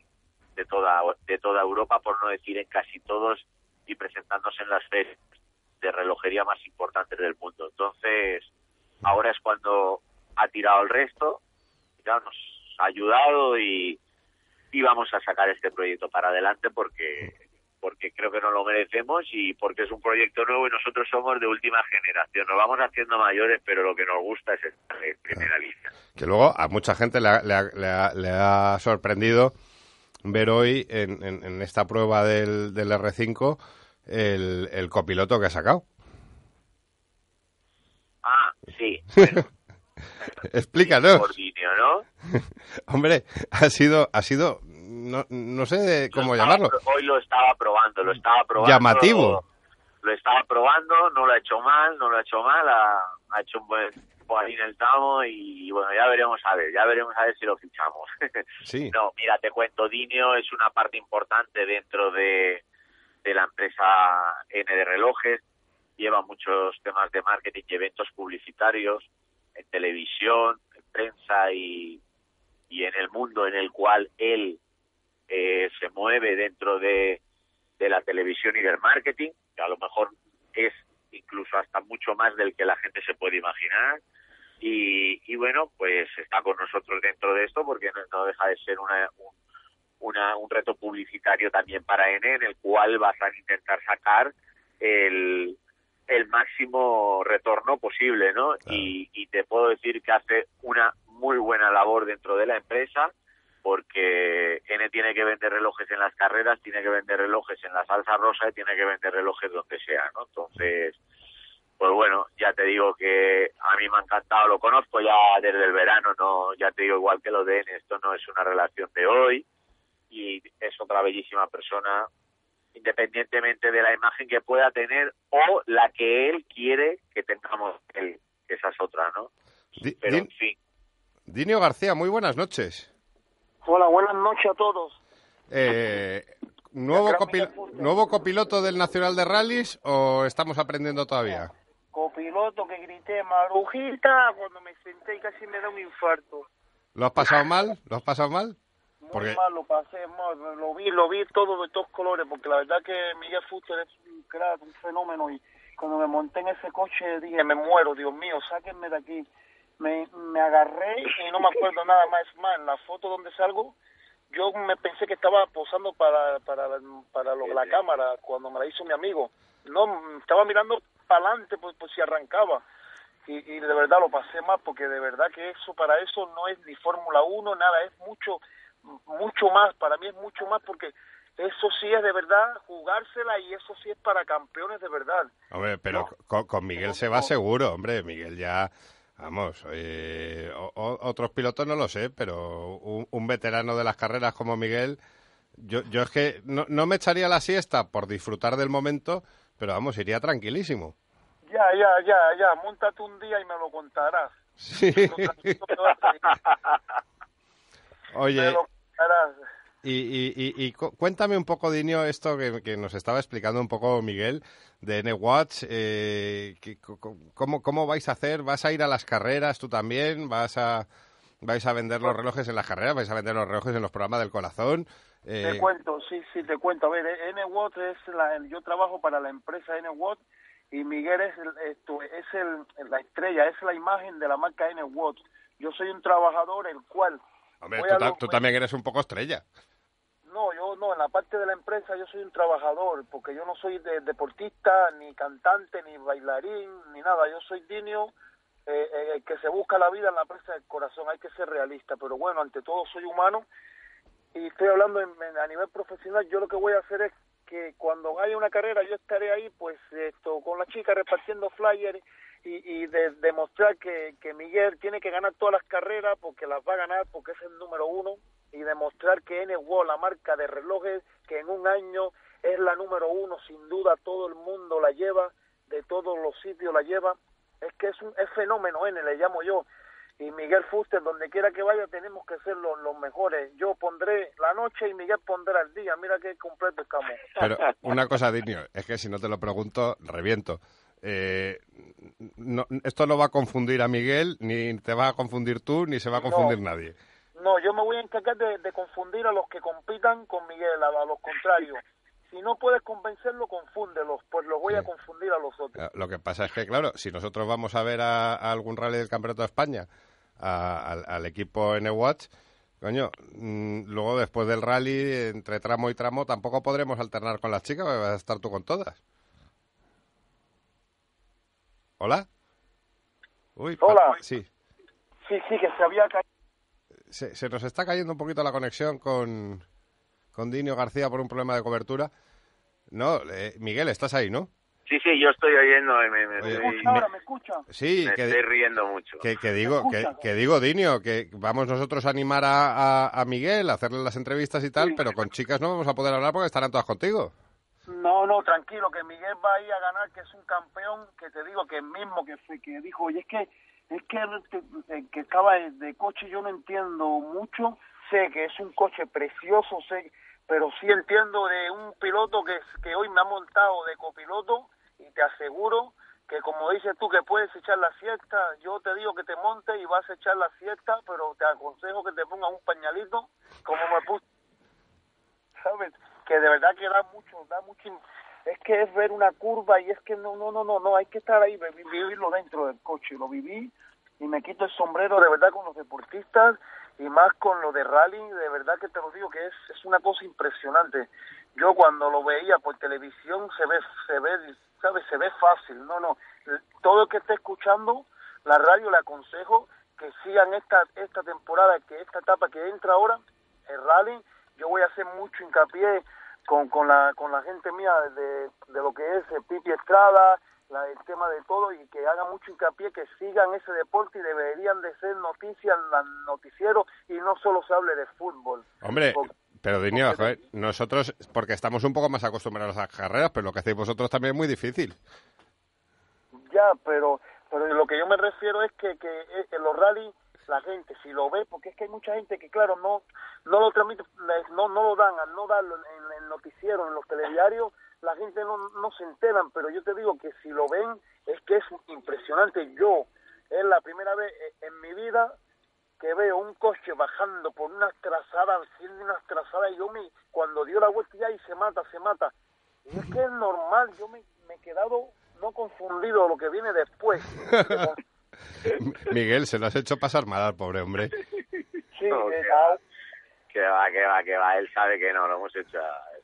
de toda de toda Europa por no decir en casi todos y presentándose en las ferias de relojería más importantes del mundo. Entonces ahora es cuando ha tirado el resto ya nos ha ayudado y, y vamos a sacar este proyecto para adelante porque porque creo que no lo merecemos y porque es un proyecto nuevo y nosotros somos de última generación. Nos vamos haciendo mayores, pero lo que nos gusta es estar en primera línea. Que luego a mucha gente le ha, le ha, le ha, le ha sorprendido ver hoy en, en, en esta prueba del, del R5 el, el, copiloto que ha sacado. Sí. Bueno. [laughs] Explícanos. Ordinio, ¿no? [laughs] Hombre, ha sido, ha sido no, no sé cómo llamarlo. Hoy lo estaba probando, lo estaba probando. Llamativo. Lo, lo, estaba probando, no lo ha hecho mal, no lo ha hecho mal, ha, ha hecho un buen ahí en el tamo y bueno, ya veremos a ver, ya veremos a ver si lo fichamos. [laughs] Sí. no, mira, te cuento, Dinio es una parte importante dentro de, de la empresa N de relojes, lleva muchos temas de marketing y eventos publicitarios en televisión, en prensa y, y en el mundo en el cual él eh, se mueve dentro de, de la televisión y del marketing, que a lo mejor es incluso hasta mucho más del que la gente se puede imaginar. Y, y bueno, pues está con nosotros dentro de esto porque no, no deja de ser una, un, una, un reto publicitario también para N, en el cual vas a intentar sacar el, el máximo retorno posible, ¿no? Claro. Y, y te puedo decir que hace una muy buena labor dentro de la empresa porque N tiene que vender relojes en las carreras, tiene que vender relojes en la salsa rosa y tiene que vender relojes donde sea, ¿no? Entonces, pues bueno, ya te digo que a mí me ha encantado, lo conozco ya desde el verano, no, ya te digo igual que lo de N, esto no es una relación de hoy y es otra bellísima persona, independientemente de la imagen que pueda tener o la que él quiere que tengamos él, que esa es otra, ¿no? Di, Pero Din, en fin. Dinio García, muy buenas noches. Hola, buenas noches a todos. Eh, ¿nuevo, copil ¿Nuevo copiloto del Nacional de Rallys o estamos aprendiendo todavía? Copiloto que grité Marujita cuando me senté y casi me da un infarto. ¿Lo has pasado mal? ¿Lo has pasado mal? Muy Porque- mal, lo pasé mal, lo vi, lo vi todo de todos colores, porque la verdad que Miguel Fuster es un crack, un fenómeno, y cuando me monté en ese coche dije, me muero, Dios mío, sáquenme de aquí. Me, me agarré y no me acuerdo nada más, más, en la foto donde salgo, yo me pensé que estaba posando para, para, para lo- la cámara cuando me la hizo mi amigo. No, estaba mirando para adelante pues, pues si arrancaba. Y, y de verdad lo pasé mal porque de verdad que eso para eso no es ni Fórmula 1, nada, es mucho mucho más, para mí es mucho más porque eso sí es de verdad jugársela y eso sí es para campeones de verdad. Hombre, pero No. con, con Miguel se va seguro, hombre. Miguel ya, vamos, eh, o- o- otros pilotos no lo sé, pero un, un veterano de las carreras como Miguel Yo, yo es que no, no me echaría la siesta por disfrutar del momento, pero vamos, iría tranquilísimo. Ya, ya, ya, ya, montate un día y me lo contarás. Sí. [laughs] Oye, y, y, y, y cu- cuéntame un poco, Dinio, esto que, que nos estaba explicando un poco Miguel de N-Watch. Eh, cómo, ¿Cómo vais a hacer? ¿Vas a ir a las carreras tú también? ¿Vas a, ¿Vais a vender los relojes en las carreras? ¿Vais a vender los relojes en los programas del corazón? Eh, Te cuento, sí, sí, te cuento. A ver, N-Watt es la, yo trabajo para la empresa N-Watt y Miguel es, el, esto, es el, la estrella, es la imagen de la marca N-Watt. Yo soy un trabajador el cual... hombre, tú, ta- tú también eres un poco estrella. No, yo no, en la parte de la empresa yo soy un trabajador, porque yo no soy de- deportista, ni cantante, ni bailarín, ni nada. Yo soy Dinio, eh, eh, que se busca la vida en la presa del corazón. Hay que ser realista, pero bueno, ante todo soy humano y estoy hablando en- en- a nivel profesional. Yo lo que voy a hacer es que cuando haya una carrera yo estaré ahí, pues esto con la chica repartiendo flyers y, y de, demostrar que, que Miguel tiene que ganar todas las carreras porque las va a ganar porque es el número uno y demostrar que N-Wall, la marca de relojes, que en un año es la número uno, sin duda todo el mundo la lleva, de todos los sitios la lleva, es que es un es fenómeno N, le llamo yo. Y Miguel Fuster, donde quiera que vaya, tenemos que ser los, los mejores. Yo pondré la noche y Miguel pondrá el día. Mira qué completo estamos. Pero [laughs] una cosa, Dinio, es que si no te lo pregunto, reviento. Eh, no- esto no va a confundir a Miguel, ni te va a confundir tú, ni se va a confundir No. nadie. No, yo me voy a encargar de, de confundir a los que compitan con Miguel, a, a los contrarios. Si no puedes convencerlo, confúndelos, pues los voy a confundir a los otros. Eh, Lo que pasa es que, claro, si nosotros vamos a ver a, a algún rally del Campeonato de España, a- al, al equipo N-Watch, coño, mm, luego después del rally, entre tramo y tramo, tampoco podremos alternar con las chicas, porque vas a estar tú con todas. ¿Hola? Uy, Hola. Sí, Sí, sí, que se había caído. se, se nos está cayendo un poquito la conexión con, con Dinio García por un problema de cobertura. No, eh, Miguel, estás ahí, ¿no? Sí, sí, yo estoy oyendo, me, me- Oye, estoy, ¿Escucha ahora? ¿Me escucha? Sí, me que, estoy riendo mucho. que, que digo, que, escucha? que digo, Dinio, que vamos nosotros a animar a, a, a Miguel, a hacerle las entrevistas y tal, pero con chicas no vamos a poder hablar porque estarán todas contigo. No, no, tranquilo, que Miguel va ahí a ganar, que es un campeón, que te digo que el mismo que fue, que dijo, y es que es que que, que estaba de, de coche yo no entiendo mucho, sé que es un coche precioso, sé, pero sí entiendo de un piloto que, que hoy me ha montado de copiloto y te aseguro que como dices tú que puedes echar la siesta, yo te digo que te montes y vas a echar la siesta, pero te aconsejo que te pongas un pañalito como me puse [laughs] ¿sabes? Que de verdad que da mucho, da mucho, es que es ver una curva y es que no, no, no, no, no, hay que estar ahí, vi- vivirlo dentro del coche, lo viví y me quito el sombrero de verdad con los deportistas y más con lo de rally, de verdad que te lo digo que es, es una cosa impresionante. Yo cuando lo veía por televisión se ve, se ve, ¿sabes? Se ve fácil, no, no, todo el que esté escuchando la radio le aconsejo que sigan esta, esta temporada, que esta etapa que entra ahora, el rally, yo voy a hacer mucho hincapié con, con, la, con la gente mía de, de lo que es el Pipi Estrada, la, el tema de todo, y que hagan mucho hincapié que sigan ese deporte y deberían de ser noticias, los noticieros, y no solo se hable de fútbol. Hombre, Porque- pero Dinio, nosotros, porque estamos un poco más acostumbrados a las carreras, pero lo que hacéis vosotros también es muy difícil. Ya, pero pero lo que yo me refiero es que, que eh, en los rally la gente si lo ve, porque es que hay mucha gente que claro no no lo transmite, no no lo dan, al no darlo en el noticiero, en los telediarios, la gente no, no se enteran, pero yo te digo que si lo ven es que es impresionante. Yo es la primera vez eh, en mi vida que veo un coche bajando por unas trazadas, haciendo unas trazadas, y yo me, cuando dio la vuelta ya y se mata, se mata. Y es que es normal, yo me, me he quedado no confundido lo que viene después. [laughs] [laughs] Miguel, se lo has hecho pasar mal al pobre hombre. Sí, No, que va, que va, que va, que va. Él sabe que no, lo hemos hecho,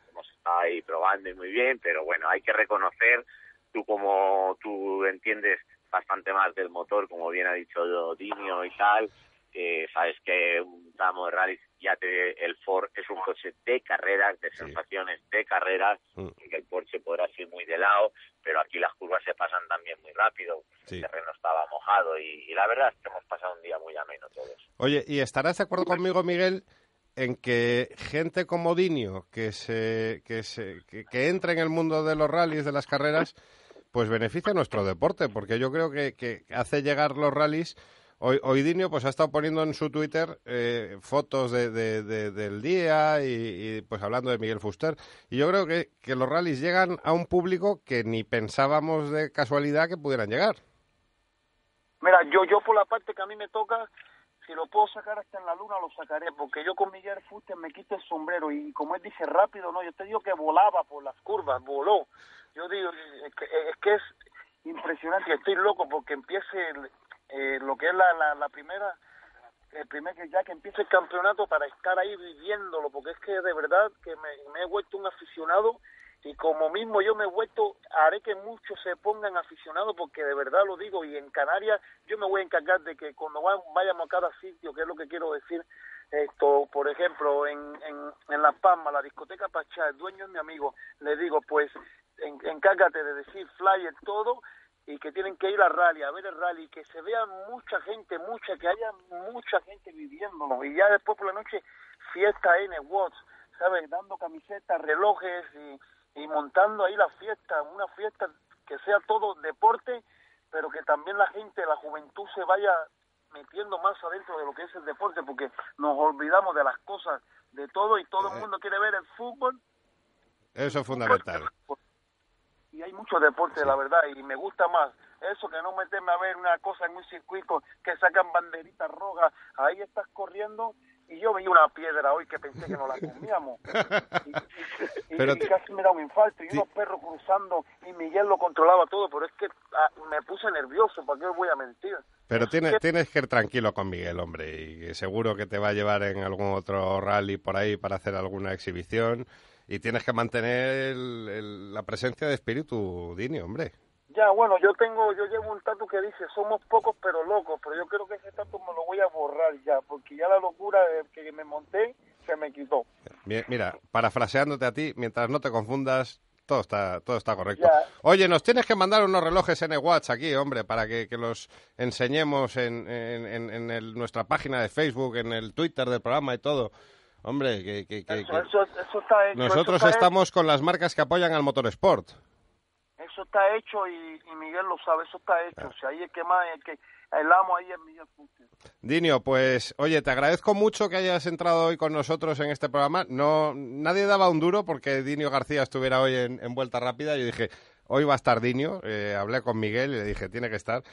hemos estado ahí probando y muy bien, pero bueno, hay que reconocer, tú como tú entiendes bastante más del motor, como bien ha dicho Dinio y tal, eh, sabes que un tramo de rally ya te, el Ford es un coche de carreras, de sensaciones de carreras, Mm. que el Porsche podrá ir muy de lado, pero aquí las curvas se pasan también muy rápido, Sí. el terreno estaba mojado y, y la verdad es que hemos pasado un día muy ameno todos. Oye, ¿y estarás de acuerdo conmigo, Miguel, en que gente como Dinio, que, se, que, se, que, que entre en el mundo de los rallies, de las carreras, pues beneficia a nuestro deporte, porque yo creo que, que hace llegar los rallies Hoy, hoy Dinio pues ha estado poniendo en su Twitter eh, fotos de, de- de- del día y, pues hablando de Miguel Fuster. Y yo creo que, que los rallies llegan a un público que ni pensábamos de casualidad que pudieran llegar. Mira, yo yo por la parte que a mí me toca, si lo puedo sacar hasta en la luna, lo sacaré, porque yo con Miguel Fuster me quito el sombrero y como él dice rápido, no, yo te digo que volaba por las curvas, voló. Yo digo, es, que es impresionante, estoy loco porque empiece el- eh, lo que es la, la, la primera, el primer que ya que empiece el campeonato para estar ahí viviéndolo, porque es que de verdad que me, he vuelto un aficionado y como mismo yo me he vuelto, haré que muchos se pongan aficionados porque de verdad lo digo y en Canarias yo me voy a encargar de que cuando va- vayamos a cada sitio, que es lo que quiero decir, esto, por ejemplo, en, en, en La Palma, la discoteca Pachá, el dueño es mi amigo, le digo, pues en- encárgate de decir flyer todo y que tienen que ir al rally, a ver el rally, que se vea mucha gente, mucha, que haya mucha gente viviéndolo y ya después por la noche fiesta N Watts, ¿sabes? Dando camisetas, relojes y, y montando ahí la fiesta, una fiesta que sea todo deporte, pero que también la gente, la juventud se vaya metiendo más adentro de lo que es el deporte, porque nos olvidamos de las cosas, de todo y todo el mundo quiere ver el fútbol Eso es fundamental. Y hay mucho deporte, la verdad, y me gusta más eso que no meterme a ver una cosa en un circuito que sacan banderitas rojas, ahí estás corriendo y yo vi una piedra hoy que pensé que nos la comíamos [laughs] y, Pero y te- casi me da un infarto y unos perros cruzando y Miguel lo controlaba todo, pero es que ah, me puse nervioso, ¿para qué os voy a mentir? Pero tienes, tienes que ir tranquilo con Miguel, hombre, y seguro que te va a llevar en algún otro rally por ahí para hacer alguna exhibición. Y tienes que mantener el- el- la presencia de espíritu, Dini, hombre. Ya, bueno, yo tengo, yo llevo un tatu que dice somos pocos pero locos, pero yo creo que ese tatu me lo voy a borrar ya, porque ya la locura de que me monté se me quitó. Mi- Mira, parafraseándote a ti, mientras no te confundas, todo está, todo está correcto. Ya. Oye, nos tienes que mandar unos relojes N-Watch aquí, hombre, para que, que los enseñemos en, en- en- en el- nuestra página de Facebook, en el Twitter del programa y todo. Hombre, que, que- que- Eso, que- eso, eso está hecho. nosotros está estamos con las marcas que apoyan al motorsport. Hecho, eso está hecho y, y Miguel lo sabe, eso está hecho. O sea, ahí es que más, el que el amo ahí es Miguel. Dinio, pues oye, te agradezco mucho que hayas entrado hoy con nosotros en este programa. No, nadie daba un duro porque Dinio García estuviera hoy en, en vuelta rápida. Yo dije, hoy va a estar Dinio. Eh, hablé con Miguel y le dije, tiene que estar.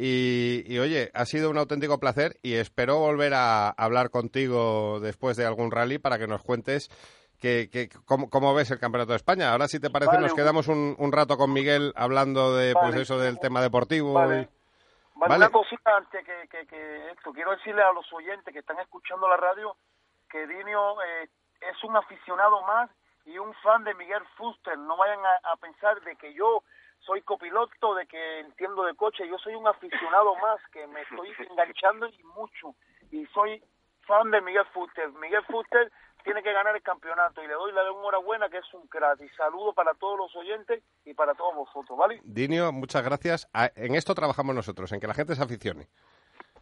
Y, y, oye, ha sido un auténtico placer y espero volver a hablar contigo después de algún rally para que nos cuentes que, que, cómo, cómo ves el Campeonato de España. Ahora, si te parece, Vale, nos quedamos un, un rato con Miguel hablando de pues eso del tema deportivo. Vale. y- Vale. una cosita antes que, que, que esto, quiero decirle a los oyentes que están escuchando la radio que Dinio eh, es un aficionado más y un fan de Miguel Fuster. No vayan a, a pensar de que yo soy copiloto, de que entiendo de coche. Yo soy un aficionado más que me estoy [laughs] enganchando y mucho. Y soy fan de Miguel Fuster. Miguel Fuster tiene que ganar el campeonato y le doy la enhorabuena que es un crack. Y saludo para todos los oyentes y para todos vosotros, ¿vale? Dinio, muchas gracias. A- En esto trabajamos nosotros, en que la gente se aficione.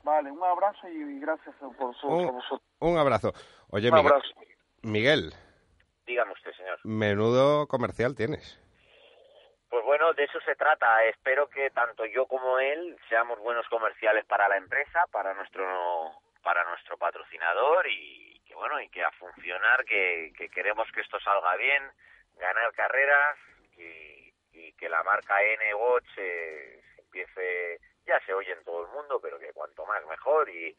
Vale, un abrazo y gracias por, su- por Un, vosotros. un abrazo. Oye, Un Miguel, abrazo. Miguel, Dígame usted, señor. menudo comercial tienes. Pues bueno, de eso se trata. Espero que tanto yo como él seamos buenos comerciales para la empresa, para nuestro para nuestro patrocinador y que bueno y que a funcionar, que, que queremos que esto salga bien, ganar carreras y, y que la marca N-Watch eh, empiece, ya se oye en todo el mundo, pero que cuanto más mejor y,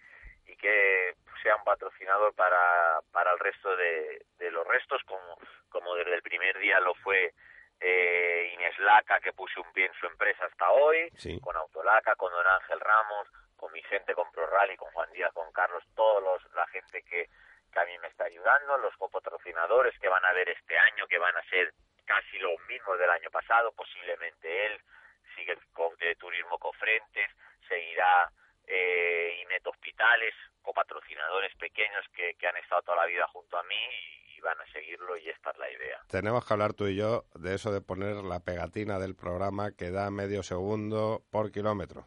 y que sea un patrocinador para, para el resto de, de los restos, como, como desde el primer día lo fue eh, Inés Laca, que puso un pie en su empresa hasta hoy, Sí. con Autolaca, con Don Ángel Ramos, con mi gente, con Pro Rally, con Juan Díaz, con Carlos, todos los, la gente que, que a mí me está ayudando, los copatrocinadores que van a ver este año, que van a ser casi los mismos del año pasado, posiblemente él, sigue de Turismo Cofrentes, seguirá eh, Inet Hospitales, copatrocinadores pequeños que, que han estado toda la vida junto a mí y, y van a seguirlo y esta es la idea. Tenemos que hablar tú y yo de eso de poner la pegatina del programa que da medio segundo por kilómetro.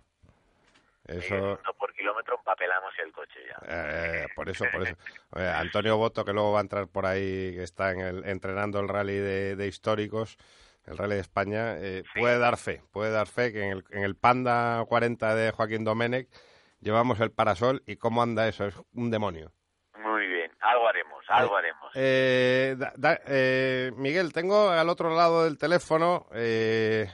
Eso, Segundo por kilómetro empapelamos el coche ya. Eh, por eso, por eso. [laughs] Antonio Boto, que luego va a entrar por ahí, que está en el, entrenando el rally de, de históricos, el rally de España, eh, puede dar fe, puede dar fe que en el, en el Panda 40 de Joaquín Domenech llevamos el parasol y cómo anda eso, es un demonio. Muy bien, algo haremos, algo haremos. Eh, da- da- eh, Miguel, tengo al otro lado del teléfono eh,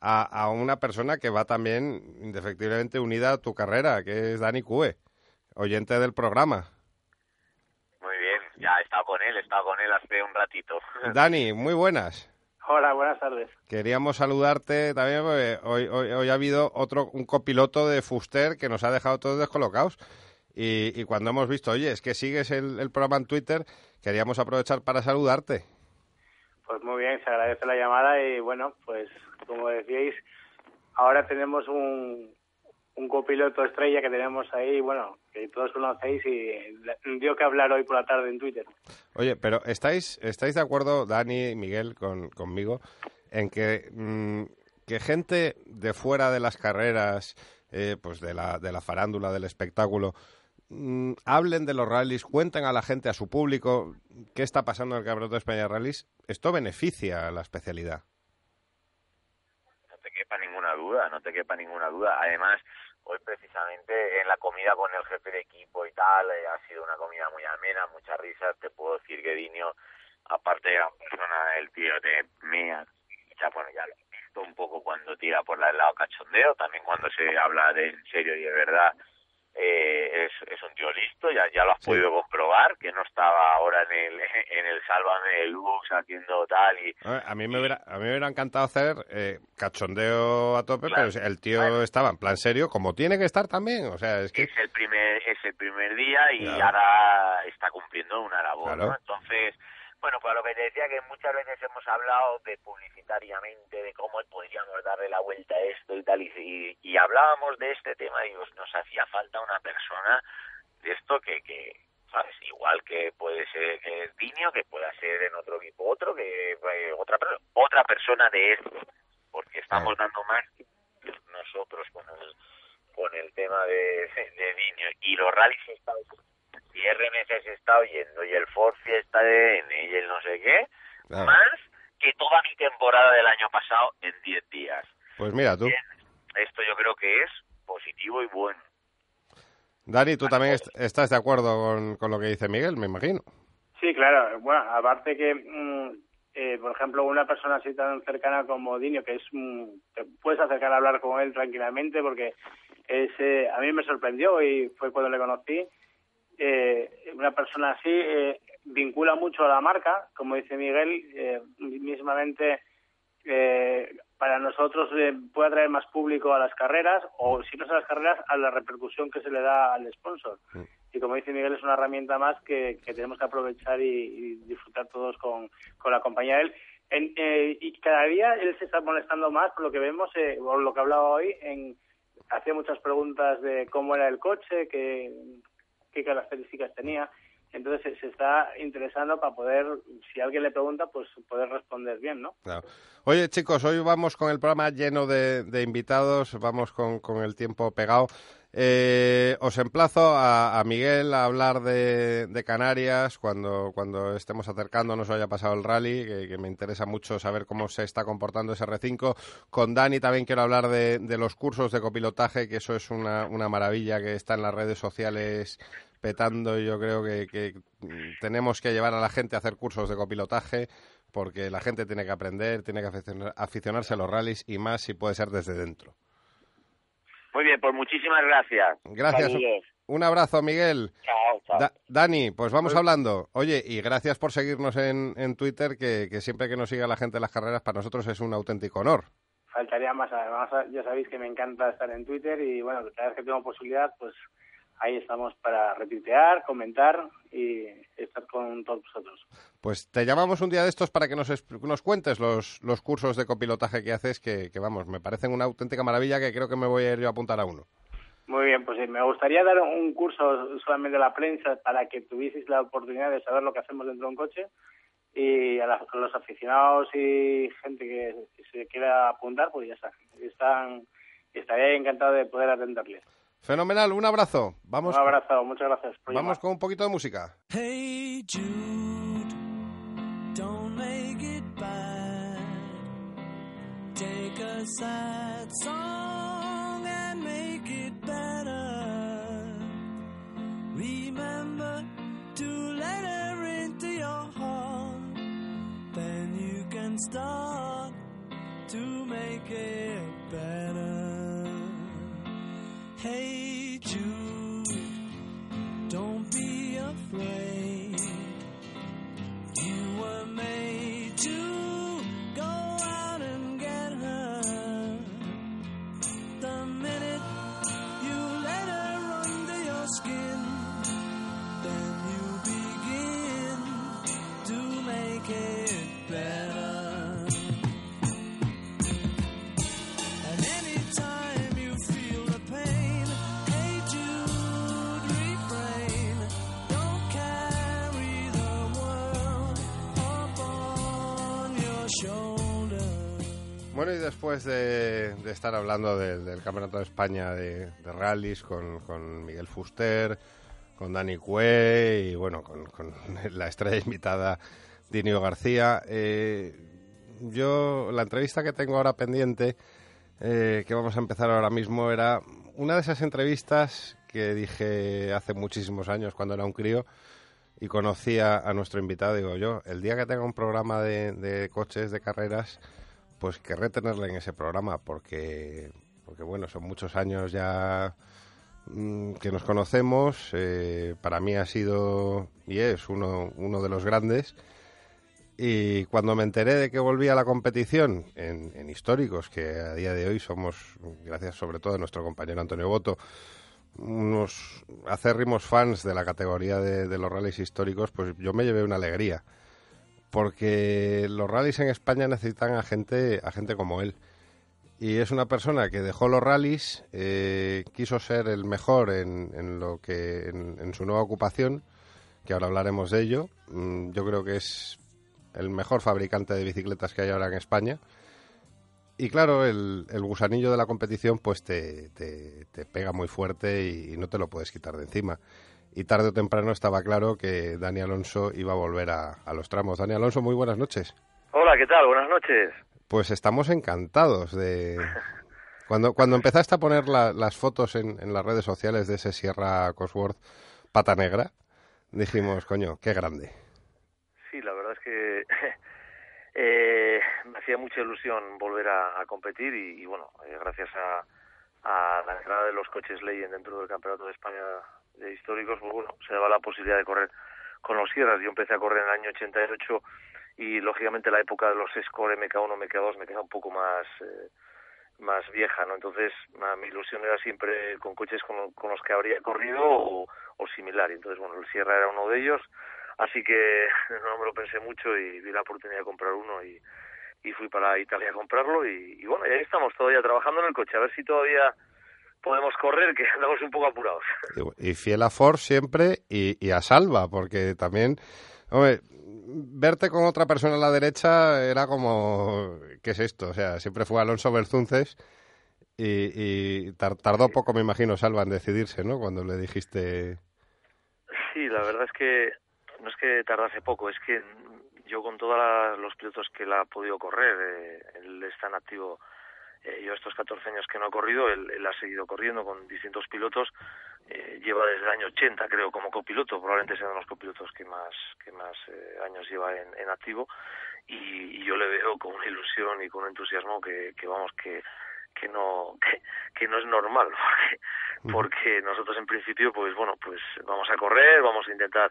a, a una persona que va también indefectiblemente unida a tu carrera, que es Dani Cue, oyente del programa. Muy bien, ya he estado con él, he estado con él hace un ratito. [laughs] Dani, muy buenas. Hola, buenas tardes. Queríamos saludarte también porque hoy, hoy, hoy ha habido otro un copiloto de Fuster que nos ha dejado todos descolocados. Y, y cuando hemos visto, oye, es que sigues el, el programa en Twitter, queríamos aprovechar para saludarte. Pues muy bien, se agradece la llamada y bueno, pues como decíais, ahora tenemos un, un copiloto estrella que tenemos ahí, bueno, que todos conocéis y dio que hablar hoy por la tarde en Twitter. Oye, pero ¿estáis, estáis de acuerdo, Dani y Miguel, con, conmigo, en que, mm, que gente de fuera de las carreras, eh, pues de la, de la farándula, del espectáculo, mm, hablen de los rallies, cuenten a la gente, a su público, qué está pasando en el Campeonato de España de Rallys? Esto beneficia a la especialidad. No te quepa ninguna duda, no te quepa ninguna duda. Además, hoy precisamente en la comida con el jefe de equipo y tal, eh, ha sido una comida muy amena, muchas risas. Te puedo decir que Dinio, aparte de gran persona, el tío te mea. Ya, bueno, ya lo he visto un poco cuando tira por la del lado cachondeo, también cuando se habla de en serio y de verdad. Eh, es, es un tío listo, ya, ya lo has podido comprobar, que no estaba ahora en el, [laughs] en el Sálvame de Lux haciendo tal y A mí me hubiera, a mí me hubiera encantado hacer eh, cachondeo a tope, pero el tío estaba en plan serio, como tiene que estar también. O sea, es que es el primer es el primer día y Claro. ahora está cumpliendo una labor Claro. ¿no? entonces bueno pues lo que te decía que muchas veces hemos hablado de publicitariamente de cómo podríamos darle la vuelta a esto y tal y, y, hablábamos de este tema y os- nos hacía falta una persona de esto que, que sabes igual que puede ser que es Dinio que pueda ser en otro equipo otro que eh, otra otra persona de esto porque estamos dando más nosotros con el con el tema de, de Dinio. Y los rallies se está y RMC se está oyendo y el Ford Fiesta de N y el no sé qué Claro. más que toda mi temporada del año pasado en 10 días Pues mira tú. esto yo creo que es positivo y bueno Dani, tú también est- estás de acuerdo con, con lo que dice Miguel, me imagino. Sí, claro. Bueno, aparte que, mm, eh, por ejemplo, una persona así tan cercana como Dinio, que es, mm, te puedes acercar a hablar con él tranquilamente porque es, eh, a mí me sorprendió y fue cuando le conocí. Eh, una persona así eh, vincula mucho a la marca, como dice Miguel, eh, mismamente eh, para nosotros eh, puede atraer más público a las carreras o si no es a las carreras a la repercusión que se le da al sponsor. Y como dice Miguel es una herramienta más que, que tenemos que aprovechar y, y disfrutar todos con, con la compañía de él. En- eh, y cada día él se está molestando más por lo que vemos eh, por lo que hablaba hoy en hacía muchas preguntas de cómo era el coche qué, qué características tenía entonces se, está interesando para poder si alguien le pregunta pues poder responder bien no Claro. Oye, chicos, hoy vamos con el programa lleno de, de invitados, vamos con, con el tiempo pegado. Eh, os emplazo a, a Miguel a hablar de, de Canarias cuando, cuando estemos acercándonos o haya pasado el rally, que, que me interesa mucho saber cómo se está comportando ese R5. Con Dani también quiero hablar de, de los cursos de copilotaje, que eso es una, una maravilla que está en las redes sociales petando y yo creo que, que tenemos que llevar a la gente a hacer cursos de copilotaje porque la gente tiene que aprender, tiene que aficionar- aficionarse a los rallies y más si puede ser desde dentro. muy bien pues muchísimas gracias Gracias. Saludos. Un abrazo, Miguel. chao chao Da- Dani, pues vamos hablando. Oye, y gracias por seguirnos en, en Twitter, que, que siempre que nos siga la gente en las carreras, para nosotros es un auténtico honor. faltaría más además ya sabéis que me encanta estar en Twitter y bueno cada vez que tengo posibilidad pues ahí estamos para retuitear comentar y estar con todos vosotros. Pues te llamamos un día de estos para que nos, nos cuentes los, los cursos de copilotaje que haces, que, que vamos, me parecen una auténtica maravilla que creo que me voy a ir yo a apuntar a uno. muy bien pues sí, me gustaría dar un curso solamente a la prensa para que tuvieseis la oportunidad de saber lo que hacemos dentro de un coche y a, la- a los aficionados y gente que se quiera apuntar pues ya está. Están estaría encantado de poder atenderles Fenomenal, un abrazo. Vamos, Un abrazo, muchas gracias. por vamos llamar. con un poquito de música. Hey Jude, don't make it bad. Take a sad song and make it better. Remember to let her into your heart. Then you can start to make it better. Hey Jude. Don't be afraid. Bueno, y después de, de estar hablando del, Campeonato de España de, de rallies con, Miguel Fuster, con Dani Cue y bueno, con, con [laughs] la estrella invitada Dinio García, eh, yo la entrevista que tengo ahora pendiente, eh, que vamos a empezar ahora mismo, era una de esas entrevistas que dije hace muchísimos años cuando era un crío y conocía a nuestro invitado, digo yo, el día que tenga un programa de, de coches, de carreras, pues querré tenerle en ese programa porque, porque bueno, son muchos años ya mm, que nos conocemos. eh, para mí ha sido y es uno, uno de los grandes. Y cuando me enteré de que volvía a la competición en, en históricos, que a día de hoy somos, gracias sobre todo a nuestro compañero Antonio Boto, unos acérrimos fans de la categoría de, de los rallies históricos, pues yo me llevé una alegría. Porque los rallies en España necesitan a gente, a gente como él. Y es una persona que dejó los rallies, eh, quiso ser el mejor en, en lo que en, su nueva ocupación, que ahora hablaremos de ello. Mm, yo creo que es el mejor fabricante de bicicletas que hay ahora en España. Y claro, el, gusanillo de la competición pues te, te- pega muy fuerte y no te lo puedes quitar de encima. Y tarde o temprano estaba claro que Dani Alonso iba a volver a, a los tramos. Dani Alonso, muy buenas noches. Hola, ¿qué tal? Buenas noches. Pues estamos encantados de... [laughs] Cuando, cuando empezaste a poner la- las fotos en, en las redes sociales de ese Sierra Cosworth pata negra, dijimos, coño, qué grande. Sí, la verdad es que [laughs] eh, me hacía mucha ilusión volver a, a competir y, y bueno, eh, gracias a, a la entrada de los coches Legend dentro del Campeonato de España de históricos, pues bueno, se daba la posibilidad de correr con los Sierras. Yo empecé a correr en el año 88 y lógicamente la época de los Score MK1, MK2 me queda un poco más eh, más vieja, ¿no? Entonces, nada, mi ilusión era siempre con coches con, con los que habría corrido o, o similar. Entonces, bueno, el Sierra era uno de ellos, así que [laughs] no me lo pensé mucho y vi la oportunidad de comprar uno y, y fui para Italia a comprarlo y, y bueno, y ahí estamos todavía trabajando en el coche, a ver si todavía podemos correr, que [laughs] andamos un poco apurados. Y fiel a Ford siempre y, y a Salva, porque también, hombre, verte con otra persona a la derecha era como, ¿qué es esto? O sea, siempre fue Alonso Berzunces y, y tar- tardó poco, me imagino, Salva en decidirse, ¿no? Cuando le dijiste... Sí, la verdad es que no es que tardase poco, es que yo con todos los pilotos que él ha podido correr, eh, él está en activo, eh, yo estos 14 años que no ha corrido, él, él ha seguido corriendo con distintos pilotos, eh, lleva desde el año 80 creo como copiloto, probablemente sea uno de los copilotos que más, que más eh, años lleva en, en activo. Y, y yo le veo con una ilusión y con un entusiasmo que, que vamos, que que no [laughs] que, que no es normal porque, porque nosotros en principio pues bueno pues vamos a correr vamos a intentar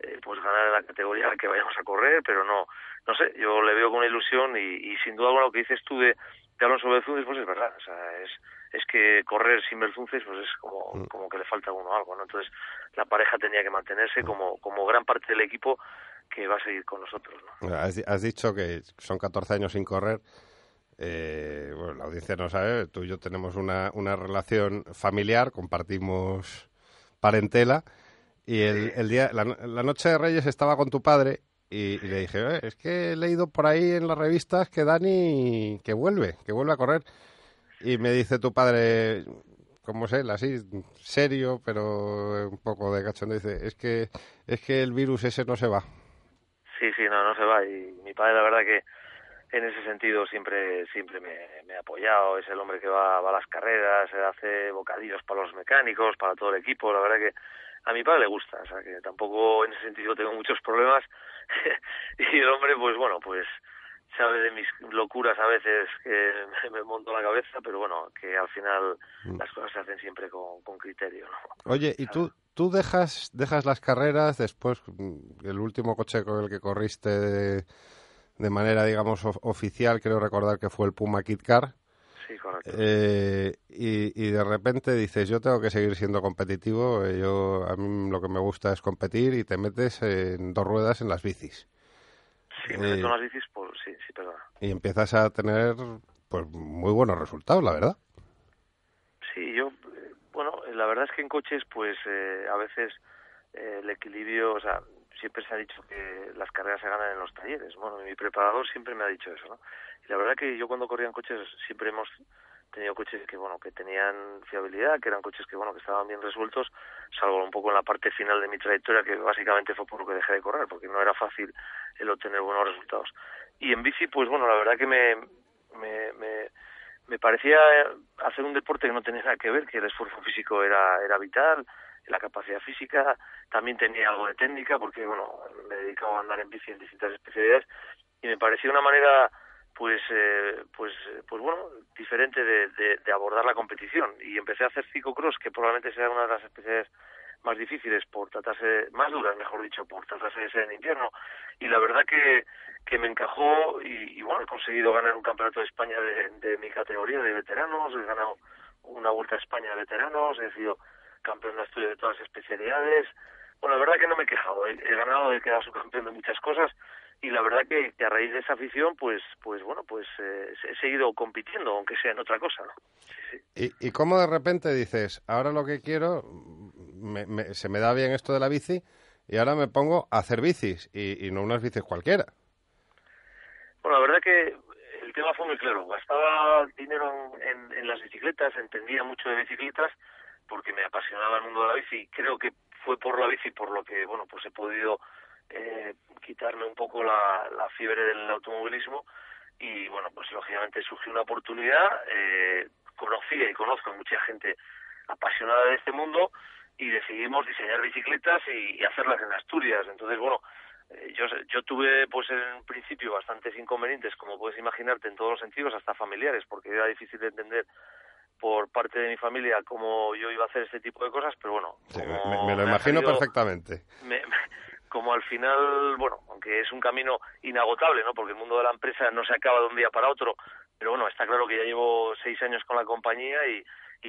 eh, pues ganar en la categoría que vayamos a correr pero no no sé yo le veo con una ilusión y, y sin duda alguna lo que dices tú de, de Alonso Berzunces pues es verdad o sea es es que correr sin Berzunces pues es como como que le falta a uno algo no entonces la pareja tenía que mantenerse como como gran parte del equipo que va a seguir con nosotros ¿no? Has, has dicho que son 14 años sin correr. Eh, bueno, la audiencia no sabe, tú y yo tenemos una, una relación familiar, compartimos parentela. Y el, el día, la, la noche de Reyes estaba con tu padre y, le dije, "Eh, es que he leído por ahí en las revistas que Dani que vuelve, que vuelve a correr. Y me dice tu padre, como es él, así, serio, pero un poco de cachondeo, dice, es que, es que el virus ese no se va. Sí, sí, no, no se va. Y mi padre, la verdad que en ese sentido siempre siempre me, ha apoyado. Es el hombre que va, va a las carreras, hace bocadillos para los mecánicos, para todo el equipo. La verdad que a mi padre le gusta, o sea que tampoco en ese sentido tengo muchos problemas. [laughs] y el hombre, pues bueno, pues sabe de mis locuras a veces que me monto la cabeza, pero bueno, que al final Mm. las cosas se hacen siempre con, con criterio, ¿no? Oye, ¿y tú, tú dejas, dejas las carreras después, mm, el último coche con el que corriste de, de manera, digamos, of- oficial, creo recordar que fue el Puma Kit Car, Sí, correcto. eh, y, y de repente dices, yo tengo que seguir siendo competitivo, eh, yo a mí lo que me gusta es competir y te metes en dos ruedas en las bicis. Sí, me Eh, meto en las bicis, sí, sí, y empiezas a tener pues muy buenos resultados, la verdad. Sí, yo, eh, bueno, la verdad es que en coches, pues eh, a veces el equilibrio, o sea, siempre se ha dicho que las carreras se ganan en los talleres. Bueno, mi preparador siempre me ha dicho eso, ¿no? La verdad que yo cuando corría en coches siempre hemos tenido coches que, bueno, que tenían fiabilidad, que eran coches que, bueno, que estaban bien resueltos, salvo un poco en la parte final de mi trayectoria, que básicamente fue por lo que dejé de correr, porque no era fácil el obtener buenos resultados. Y en bici, pues bueno, la verdad que me, me, me, me parecía hacer un deporte que no tenía nada que ver, que el esfuerzo físico era, era vital, la capacidad física, también tenía algo de técnica, porque bueno, me dedicaba a andar en bici en distintas especialidades, y me parecía una manera pues eh, pues pues bueno diferente de, de, abordar la competición. Y empecé a hacer ciclocross que probablemente sea una de las especialidades más difíciles por tratarse más duras mejor dicho por tratarse de ser en invierno. Y la verdad que que me encajó y, y bueno he conseguido ganar un campeonato de España de, de mi categoría de veteranos he ganado una vuelta a España de veteranos he sido campeón de estudio de todas las especialidades. Bueno la verdad que no me he quejado he, he ganado he quedado subcampeón de muchas cosas y la verdad que, que a raíz de esa afición pues pues bueno pues eh, he seguido compitiendo aunque sea en otra cosa no ¿Y, y cómo de repente dices, ahora lo que quiero, me- me- se me da bien esto de la bici y ahora me pongo a hacer bicis y, y no unas bicis cualquiera? Bueno, la verdad que el tema fue muy claro. Gastaba dinero en, en las bicicletas, entendía mucho de bicicletas porque me apasionaba el mundo de la bici. y Creo que fue por la bici por lo que, bueno, pues he podido eh, quitarme un poco la, la fiebre del automovilismo y, bueno, pues lógicamente surgió una oportunidad. Eh, conocía y conozco a mucha gente apasionada de este mundo y decidimos diseñar bicicletas y, y hacerlas en Asturias. Entonces, bueno, eh, yo, yo tuve pues en principio bastantes inconvenientes, como puedes imaginarte, en todos los sentidos, hasta familiares, porque era difícil de entender por parte de mi familia cómo yo iba a hacer este tipo de cosas, pero bueno, Sí, me, me lo me imagino salido- perfectamente. me- me- como al final, bueno, aunque es un camino inagotable, ¿no? Porque el mundo de la empresa no se acaba de un día para otro, pero bueno, está claro que ya llevo seis años con la compañía y,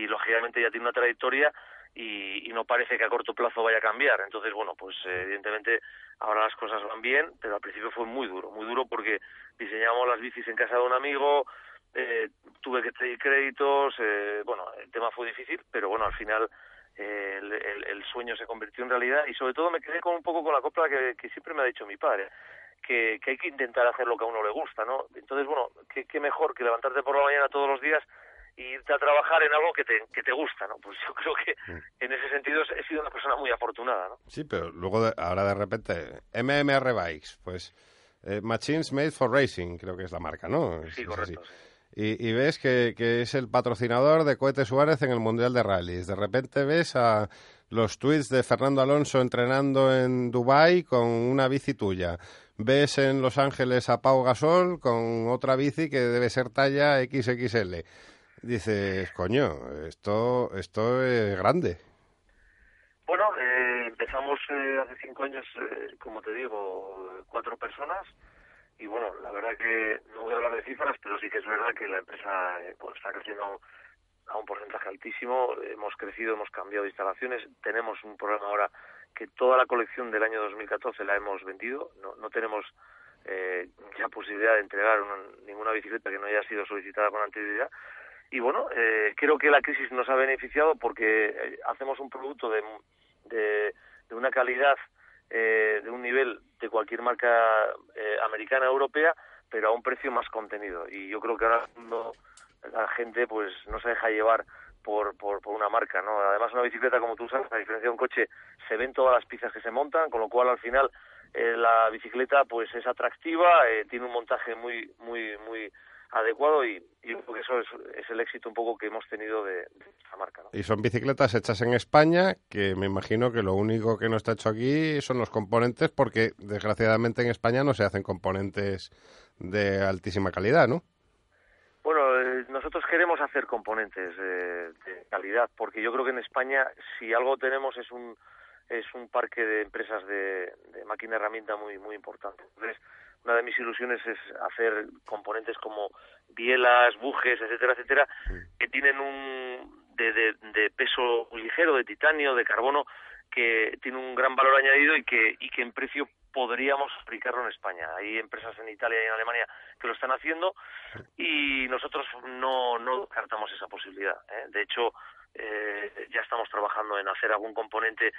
lógicamente ya tiene una trayectoria y, no parece que a corto plazo vaya a cambiar. Entonces, bueno, pues eh, evidentemente ahora las cosas van bien, pero al principio fue muy duro, muy duro porque diseñamos las bicis en casa de un amigo, eh, tuve que pedir créditos, eh, bueno, el tema fue difícil, pero bueno, al final el, el- el sueño se convirtió en realidad y sobre todo me quedé con un poco con la copla que, que siempre me ha dicho mi padre, que, que hay que intentar hacer lo que a uno le gusta, ¿no? Entonces, bueno, qué, qué mejor que levantarte por la mañana todos los días y irte a trabajar en algo que te, que te gusta, ¿no? Pues yo creo que en ese sentido he sido una persona muy afortunada, ¿no? Sí, pero luego de- ahora de repente, MMR Bikes, pues eh, Machines Made for Racing, creo que es la marca, ¿no? Sí, es correcto. Y, ves que, es el patrocinador de Cohete Suárez en el Mundial de Rallys. De repente ves a los tweets de Fernando Alonso entrenando en Dubai con una bici tuya. Ves en Los Ángeles a Pau Gasol con otra bici que debe ser talla XXL. Dices, coño, esto, esto es grande. Bueno, eh, empezamos eh, hace cinco años, eh, como te digo, cuatro personas y bueno, la verdad que no voy a hablar de cifras, pero sí que es verdad que la empresa eh, pues, está creciendo a un porcentaje altísimo. Hemos crecido, hemos cambiado de instalaciones. Tenemos un problema ahora que toda la colección del año 2014 la hemos vendido. No, no tenemos eh, ya posibilidad de entregar una- ninguna bicicleta que no haya sido solicitada con anterioridad. Y bueno, eh, creo que la crisis nos ha beneficiado porque eh, hacemos un producto de, de, de una calidad, eh, de un nivel de cualquier marca eh, americana europea, pero a un precio más contenido. Y yo creo que ahora la gente pues no se deja llevar por, por, por una marca, ¿no? Además una bicicleta, como tú sabes, a diferencia de un coche, se ven todas las piezas que se montan, con lo cual al final eh, la bicicleta pues es atractiva, eh, tiene un montaje muy muy muy adecuado y, y eso es, es el éxito un poco que hemos tenido de, de esta marca, ¿no? Y son bicicletas hechas en España, que me imagino que lo único que no está hecho aquí son los componentes, porque desgraciadamente en España no se hacen componentes de altísima calidad, ¿no? Bueno, eh, nosotros queremos hacer componentes eh, de calidad, porque yo creo que en España, si algo tenemos, es un es un parque de empresas de, de máquina herramienta muy muy importante. Entonces, una de mis ilusiones es hacer componentes como bielas, bujes, etcétera, etcétera, que tienen un de, de, de peso ligero, de titanio, de carbono, que tiene un gran valor añadido y que y que en precio podríamos aplicarlo en España. Hay empresas en Italia y en Alemania que lo están haciendo y nosotros no, no descartamos esa posibilidad. ¿eh? De hecho, eh, ya estamos trabajando en hacer algún componente,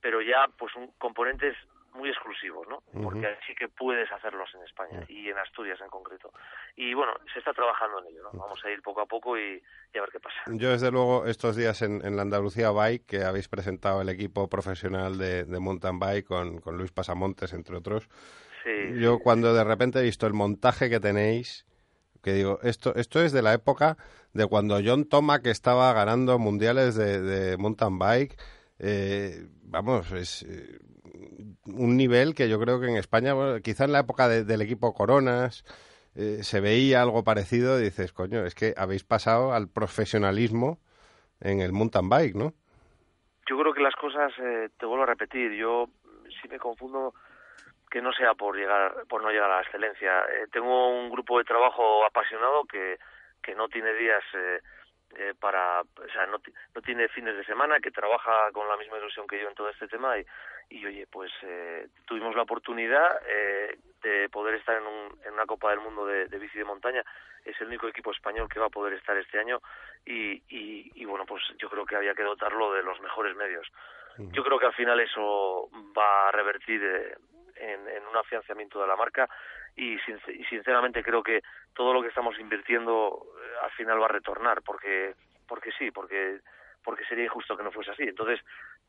pero ya pues un, componentes muy exclusivos, ¿no? Porque Ujú. sí que puedes hacerlos en España y en Asturias en concreto. Y bueno, se está trabajando en ello, ¿no? Vamos a ir poco a poco y, y a ver qué pasa. Yo, desde luego, estos días en, en la Andalucía Bike, que habéis presentado el equipo profesional de, de mountain bike con, con Luis Pasamontes, entre otros, Sí, yo cuando de repente he visto el montaje que tenéis, que digo, esto, esto es de la época de cuando John Tomac estaba ganando mundiales de, de mountain bike. Eh, vamos, es eh, un nivel que yo creo que en España, bueno, quizá en la época de- del equipo Coronas, eh, se veía algo parecido y dices, coño, es que habéis pasado al profesionalismo en el mountain bike, ¿no? Yo creo que las cosas, eh, te vuelvo a repetir, yo sí me confundo que no sea por llegar, por no llegar a la excelencia. Eh, tengo un grupo de trabajo apasionado que, que no tiene días eh, eh, para, o sea, no, no tiene fines de semana, que trabaja con la misma ilusión que yo en todo este tema y, y oye, pues eh, tuvimos la oportunidad eh, de poder estar en, un, en una Copa del Mundo de, de bici de montaña. Es el único equipo español que va a poder estar este año y, y, y bueno, pues yo creo que había que dotarlo de los mejores medios. Yo creo que al final eso va a revertir eh, en, en un afianzamiento de la marca y, sinc- y sinceramente creo que todo lo que estamos invirtiendo eh, al final va a retornar porque porque sí, porque porque sería injusto que no fuese así. Entonces,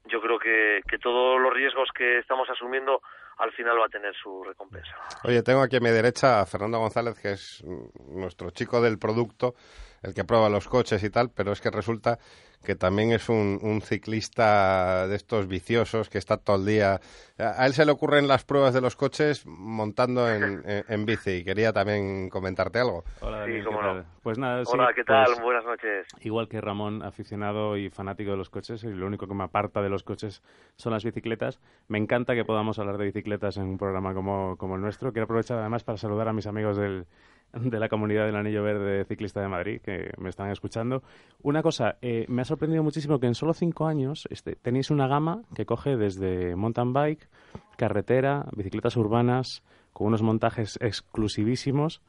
yo creo que, que todos los riesgos que estamos asumiendo al final va a tener su recompensa. Oye, tengo aquí a mi derecha a Fernando González, que es mm, nuestro chico del producto, el que prueba los coches y tal, pero es que resulta que también es un, un ciclista de estos viciosos que está todo el día. A él se le ocurren las pruebas de los coches montando en, [laughs] en- en bici y quería también comentarte algo. Hola, Sí, ¿qué cómo tal? no. Pues nada, sí, Hola, ¿qué tal? pues, Buenas noches. Igual que Ramón, aficionado y fanático de los coches, y lo único que me aparta de los coches son las bicicletas. Me encanta que podamos hablar de bicicletas en un programa como, como el nuestro. Quiero aprovechar además para saludar a mis amigos del, de la comunidad del Anillo Verde Ciclista de Madrid, que me están escuchando. Una cosa, eh, me ha sorprendido muchísimo que en solo cinco años este, tenéis una gama que coge desde mountain bike, carretera, bicicletas urbanas, con unos montajes exclusivísimos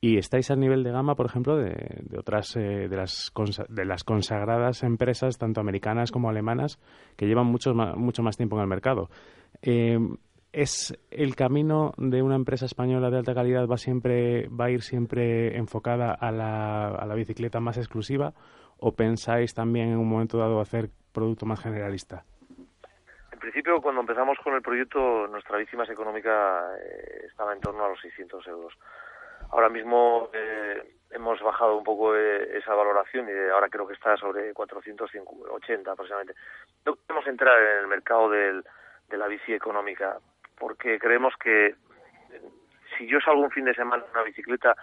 y estáis al nivel de gama, por ejemplo, de, otras eh, de las de las consagradas empresas, tanto americanas como alemanas, que llevan mucho más, mucho más tiempo en el mercado. Eh, ¿Es el camino de una empresa española de alta calidad va siempre va a ir siempre enfocada a la, a la bicicleta más exclusiva o pensáis también en un momento dado hacer producto más generalista? En principio, cuando empezamos con el proyecto, nuestra bici más económica eh, estaba en torno a los 600 euros. Ahora mismo eh, hemos bajado un poco eh, esa valoración y eh, ahora creo que está sobre 480 aproximadamente. No queremos entrar en el mercado de la bici económica porque creemos que eh, si yo salgo un fin de semana en una bicicleta,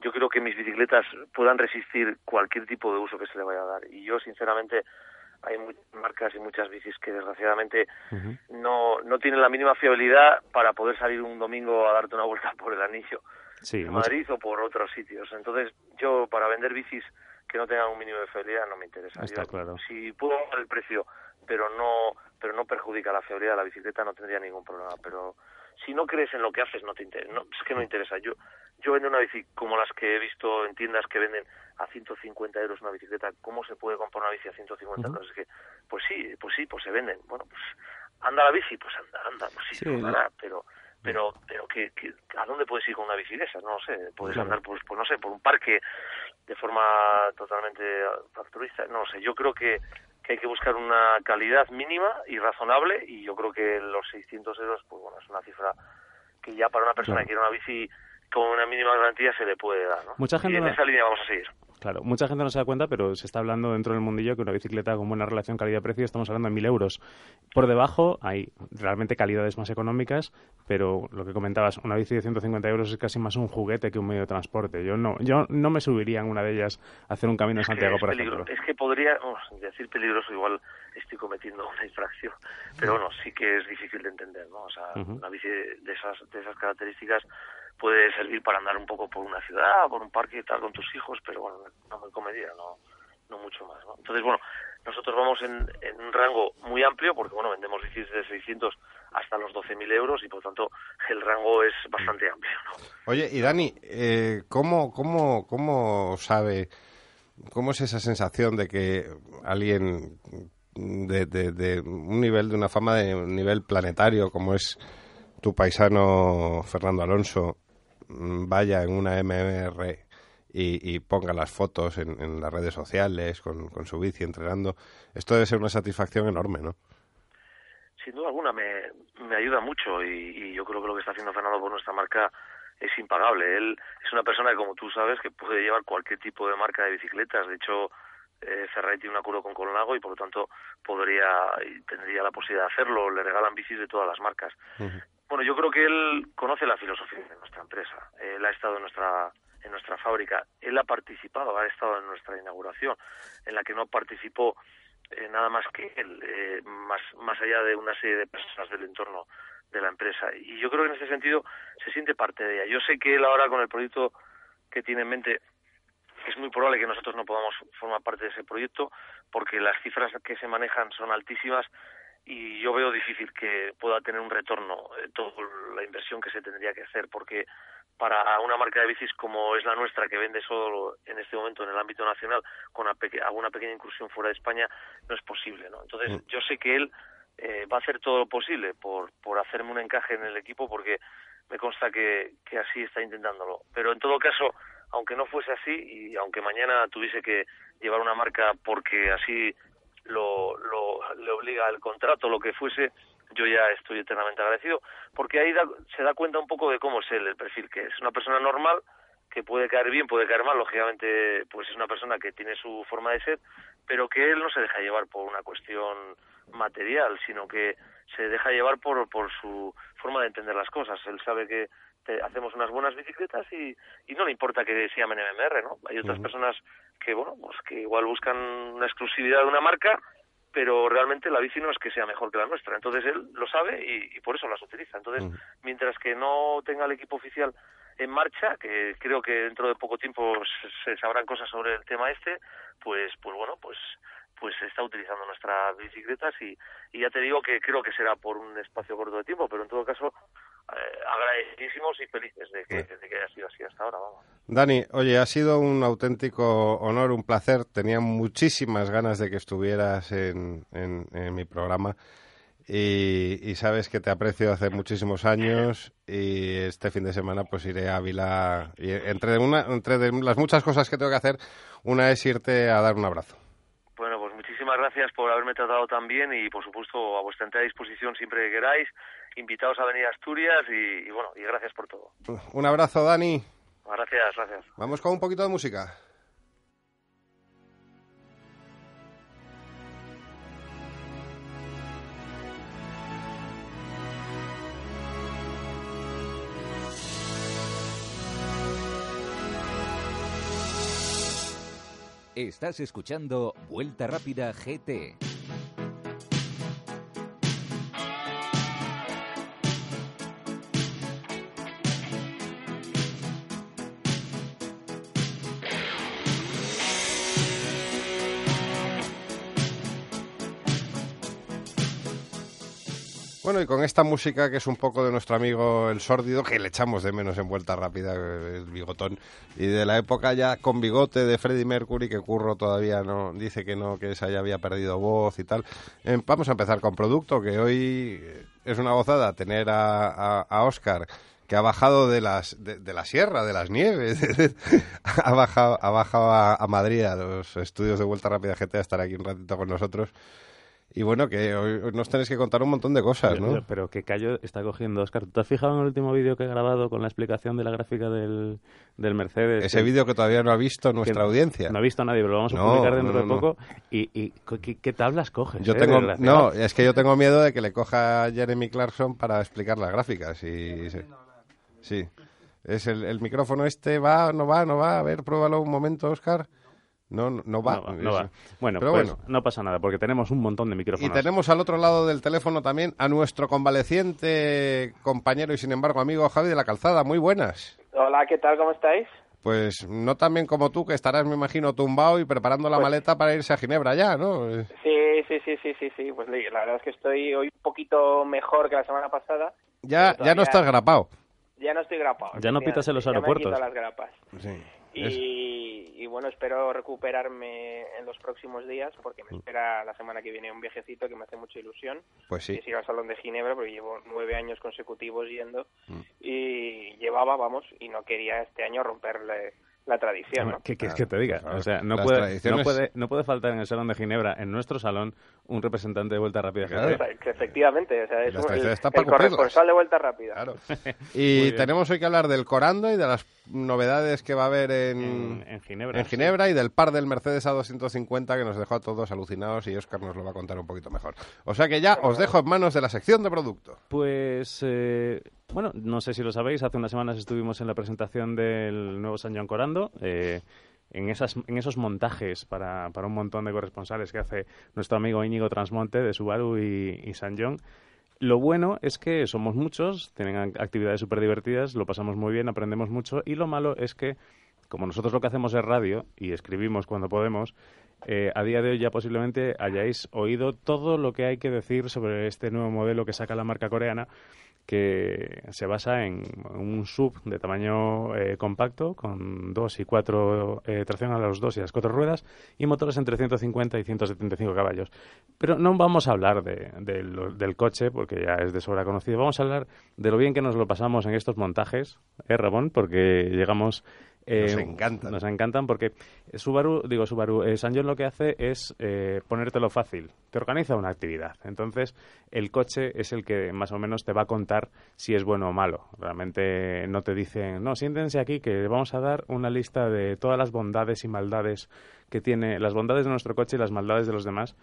yo creo que mis bicicletas puedan resistir cualquier tipo de uso que se le vaya a dar. Y yo, sinceramente, hay muchas marcas y muchas bicis que desgraciadamente no, no tienen la mínima fiabilidad para poder salir un domingo a darte una vuelta por el anillo Sí, mucho- Madrid o por otros sitios. Entonces, yo para vender bicis que no tengan un mínimo de fiabilidad no me interesa. Está Yo, claro. Si puedo bajar el precio, pero no pero no perjudica la fiabilidad de la bicicleta, no tendría ningún problema. Pero si no crees en lo que haces, no te interesa. No, es que no interesa. Yo yo vendo una bici como las que he visto en tiendas que venden a 150 euros una bicicleta. ¿Cómo se puede comprar una bici a 150 euros? Es que, pues sí, pues sí, pues se venden. Bueno, pues anda la bici, pues anda, anda, pues sí, Sí, se andará, pero Pero, pero ¿qué, qué- a dónde puedes ir con una bici de esas? No lo sé. Puedes Claro. andar, pues, pues no sé, por un parque de forma totalmente altruista. No lo sé. Yo creo que, que hay que buscar una calidad mínima y razonable y yo creo que los 600 euros, pues bueno, es una cifra que ya para una persona Claro. que quiere una bici con una mínima garantía se le puede dar, ¿no? Mucha y gente en no- esa línea vamos a seguir. Claro, mucha gente no se da cuenta, pero se está hablando dentro del mundillo que una bicicleta con buena relación calidad-precio estamos hablando de 1.000 euros. Por debajo hay realmente calidades más económicas, pero lo que comentabas, una bici de 150 euros es casi más un juguete que un medio de transporte. Yo no, yo no me subiría en una de ellas a hacer un camino en Santiago, es, por ejemplo. es que podría, bueno, decir peligroso igual estoy cometiendo una infracción, pero bueno, sí que es difícil de entender, ¿no? O sea, una bici de de esas, de esas características puede servir para andar un poco por una ciudad, por un parque y tal con tus hijos, pero bueno, no muy comedida, no, no mucho más. Entonces, bueno, nosotros vamos en, un rango muy amplio porque, bueno, vendemos bicis de 600 hasta los 12.000 euros y, por tanto, el rango es bastante amplio, ¿no? Oye, y Dani, eh, ¿cómo, cómo, ¿cómo sabe, cómo es esa sensación de que alguien de, de, de un nivel, de una fama de un nivel planetario como es tu paisano Fernando Alonso, vaya en una MMR y, y ponga las fotos en, en las redes sociales con, con su bici entrenando? Esto debe ser una satisfacción enorme, ¿no? sin duda alguna me, me ayuda mucho y, y yo creo que lo que está haciendo Fernando por nuestra marca es impagable. Él es una persona que, como tú sabes, que puede llevar cualquier tipo de marca de bicicletas. De hecho, eh, Ferrari tiene un acuerdo con Colnago y, por lo tanto, podría y tendría la posibilidad de hacerlo. Le regalan bicis de todas las marcas. Bueno, yo creo que él conoce la filosofía de nuestra empresa. Él ha estado en nuestra en nuestra fábrica. Él ha participado, ha estado en nuestra inauguración, en la que no participó eh, nada más que él, eh, más, más allá de una serie de personas del entorno de la empresa. Y yo creo que en ese sentido se siente parte de ella. Yo sé que él ahora con el proyecto que tiene en mente es muy probable que nosotros no podamos formar parte de ese proyecto porque las cifras que se manejan son altísimas y yo veo difícil que pueda tener un retorno eh, toda la inversión que se tendría que hacer porque para una marca de bicis como es la nuestra que vende solo en este momento en el ámbito nacional con una peque- alguna pequeña incursión fuera de España no es posible no entonces Mm. yo sé que él eh, va a hacer todo lo posible por por hacerme un encaje en el equipo porque me consta que, que así está intentándolo pero en todo caso aunque no fuese así y aunque mañana tuviese que llevar una marca porque así lo, lo le obliga el contrato lo que fuese yo ya estoy eternamente agradecido porque ahí da- se da cuenta un poco de cómo es él el perfil que es una persona normal que puede caer bien puede caer mal lógicamente pues es una persona que tiene su forma de ser pero que él no se deja llevar por una cuestión material sino que se deja llevar por por su forma de entender las cosas él sabe que te- hacemos unas buenas bicicletas y, y no le importa que se llamen MMR, ¿no? Hay otras personas que, bueno, pues que igual buscan una exclusividad de una marca, pero realmente la bici no es que sea mejor que la nuestra. Entonces él lo sabe y, y por eso las utiliza. Entonces, mientras que no tenga el equipo oficial en marcha, que creo que dentro de poco tiempo se, se sabrán cosas sobre el tema este, pues, pues bueno, pues pues se está utilizando nuestras bicicletas y, y ya te digo que creo que será por un espacio corto de tiempo, pero en todo caso eh, agradecidísimos y felices de que, de que haya sido así hasta ahora, vamos. Dani, oye, ha sido un auténtico honor, un placer. Tenía muchísimas ganas de que estuvieras en, en- en mi programa y, y sabes que te aprecio hace muchísimos años y este fin de semana pues iré a Ávila y entre, una, entre de las muchas cosas que tengo que hacer, una es irte a dar un abrazo. Muchísimas gracias por haberme tratado tan bien y por supuesto a vuestra entera disposición siempre que queráis. Invitados a venir a Asturias y, y bueno, y gracias por todo. Un abrazo, Dani. Gracias, gracias. Vamos con un poquito de música. Estás escuchando Vuelta Rápida GT. Y con esta música que es un poco de nuestro amigo el sórdido, que le echamos de menos en vuelta rápida, eh, el bigotón, y de la época ya con bigote de Freddie Mercury, que Curro todavía no dice que no, que esa ya había perdido voz y tal. Eh, vamos a empezar con producto, que hoy es una gozada tener a, a, Oscar que ha bajado de las de, de la sierra, de las nieves, [laughs] ha bajado, ha bajado a, a Madrid a los estudios de Vuelta Rápida GT a estar aquí un ratito con nosotros. Y bueno, que hoy nos tenéis que contar un montón de cosas, ¿no? Pero, pero qué callo está cogiendo Oscar. ¿Te has fijado en el último vídeo que he grabado con la explicación de la gráfica del, del Mercedes? Ese vídeo que todavía no ha visto nuestra que audiencia. No ha visto nadie, pero lo vamos a No, publicar dentro no, de poco. ¿Y, y qué, qué tablas coges? Yo eh, tengo, no, es que yo tengo miedo de que le coja Jeremy Clarkson para explicar las gráficas. Y, sí. sí. Es el, el micrófono este, va, no va, no va. A ver, pruébalo un momento, Oscar. No, no, no va. No va, no va. Bueno, Pero pues bueno. no pasa nada, porque tenemos un montón de Y micrófonos. tenemos al otro lado del teléfono también a nuestro convaleciente compañero y sin embargo amigo Javi de la Calzada. Muy buenas. Hola, ¿qué tal? ¿Cómo estáis? Pues no tan bien como tú, que estarás, me imagino, tumbado y preparando la Pues- maleta para irse a Ginebra ya, ¿no? Sí, sí, sí, sí, sí, sí. Pues la verdad es que estoy hoy un poquito mejor que la semana pasada. Ya, ya no estás grapado. Ya no estoy grapado. Ya no pitas en los Ya me aeropuertos. las grapas. Sí. Y, y bueno, espero recuperarme en los próximos días porque me espera la semana que viene un viajecito que me hace mucha ilusión. Pues sí. Que ir al Salón de Ginebra porque llevo nueve años consecutivos yendo Mm. y llevaba, vamos, y no quería este año romperle la tradición, ¿no? ¿Qué quieres que te diga? O sea, no puede, tradiciones- no, puede, no puede faltar en el Salón de Ginebra, en nuestro salón, un representante de Vuelta Rápida. Claro. Que efectivamente, o sea, es un- el, el corresponsal de Vuelta Rápida. [laughs] Y tenemos hoy que hablar del Corando y de las novedades que va a haber en, En- en Ginebra, en Ginebra y del par del Mercedes A250 que nos dejó a todos alucinados y Oscar nos lo va a contar un poquito mejor. O sea que ya os dejo en manos de la sección de producto. Pues, eh, bueno, no sé si lo sabéis, hace unas semanas estuvimos en la presentación del nuevo San Corando. eh, en, esas, en esos montajes para, un montón de corresponsales que hace nuestro amigo Íñigo Transmonte de Subaru y, y San John. Lo bueno es que somos muchos, tienen ac- actividades súper divertidas, lo pasamos muy bien, aprendemos mucho. Y lo malo es que, como nosotros lo que hacemos es radio y escribimos cuando podemos, eh, a día de hoy ya posiblemente hayáis oído todo lo que hay que decir sobre este nuevo modelo que saca la marca coreana que se basa en un sub de tamaño eh, compacto con dos y cuatro eh, tracción a los dos y las cuatro ruedas y motores entre 150 y 175 caballos. Pero no vamos a hablar de- de lo- del coche porque ya es de sobra conocido. Vamos a hablar de lo bien que nos lo pasamos en estos montajes, ¿eh, Ramón? Porque llegamos eh, Nos encantan. Nos encantan porque Subaru, digo Subaru, eh, San John lo que hace es eh, ponértelo fácil. Te organiza una actividad. Entonces, el coche es el que más o menos te va a contar si es bueno o malo. Realmente no te dicen, no, siéntense aquí que vamos a dar una lista de todas las bondades y maldades que tiene, las bondades de nuestro coche y las maldades de los demás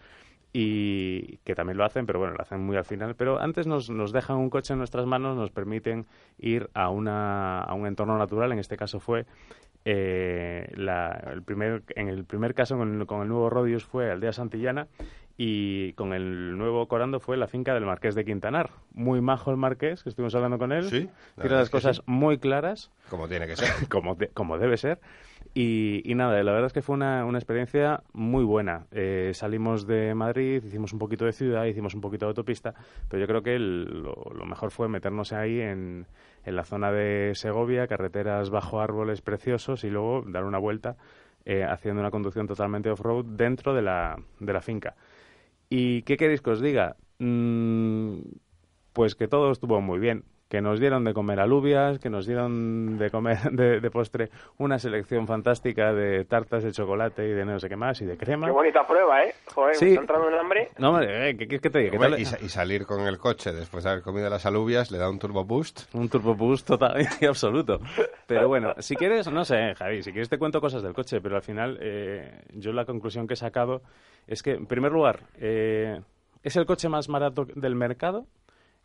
y que también lo hacen, pero bueno, lo hacen muy al final. Pero antes nos, nos dejan un coche en nuestras manos, nos permiten ir a, una, a un entorno natural, en este caso fue eh, la- el primer, en el primer caso con, el- con el nuevo Rodius fue Aldea Santillana y con el nuevo Corando fue la finca del Marqués de Quintanar. Muy majo el Marqués, que estuvimos hablando con él. Sí, la Tiene las cosas sí. muy claras. Como tiene que ser. [laughs] como, de- como debe ser. Y, y nada, la verdad es que fue una, experiencia muy buena. Eh, salimos de Madrid, hicimos un poquito de ciudad, hicimos un poquito de autopista, pero yo creo que el- lo, lo mejor fue meternos ahí en, en la zona de Segovia, carreteras bajo árboles preciosos y luego dar una vuelta eh, haciendo una conducción totalmente off-road dentro de la, de la finca. ¿Y qué queréis que os diga? Mm, pues que todo estuvo muy bien. Que nos dieron de comer alubias, que nos dieron de comer [laughs] de, de postre una selección fantástica de tartas de chocolate y de no sé qué más y de crema. Qué bonita prueba, ¿eh? Joder, Sí. me está entrando un hambre. No, hombre, eh, ¿qué quieres que te diga? ¿Qué Hombre, tal? y, sa- y salir con el coche después de haber comido las alubias le da un turbo boost. Un turbo boost total [laughs] y absoluto. Pero bueno, si quieres, no sé, Javi, si quieres te cuento cosas del coche, pero al final eh, yo la conclusión que he sacado es que, en primer lugar, eh, es el coche más barato del mercado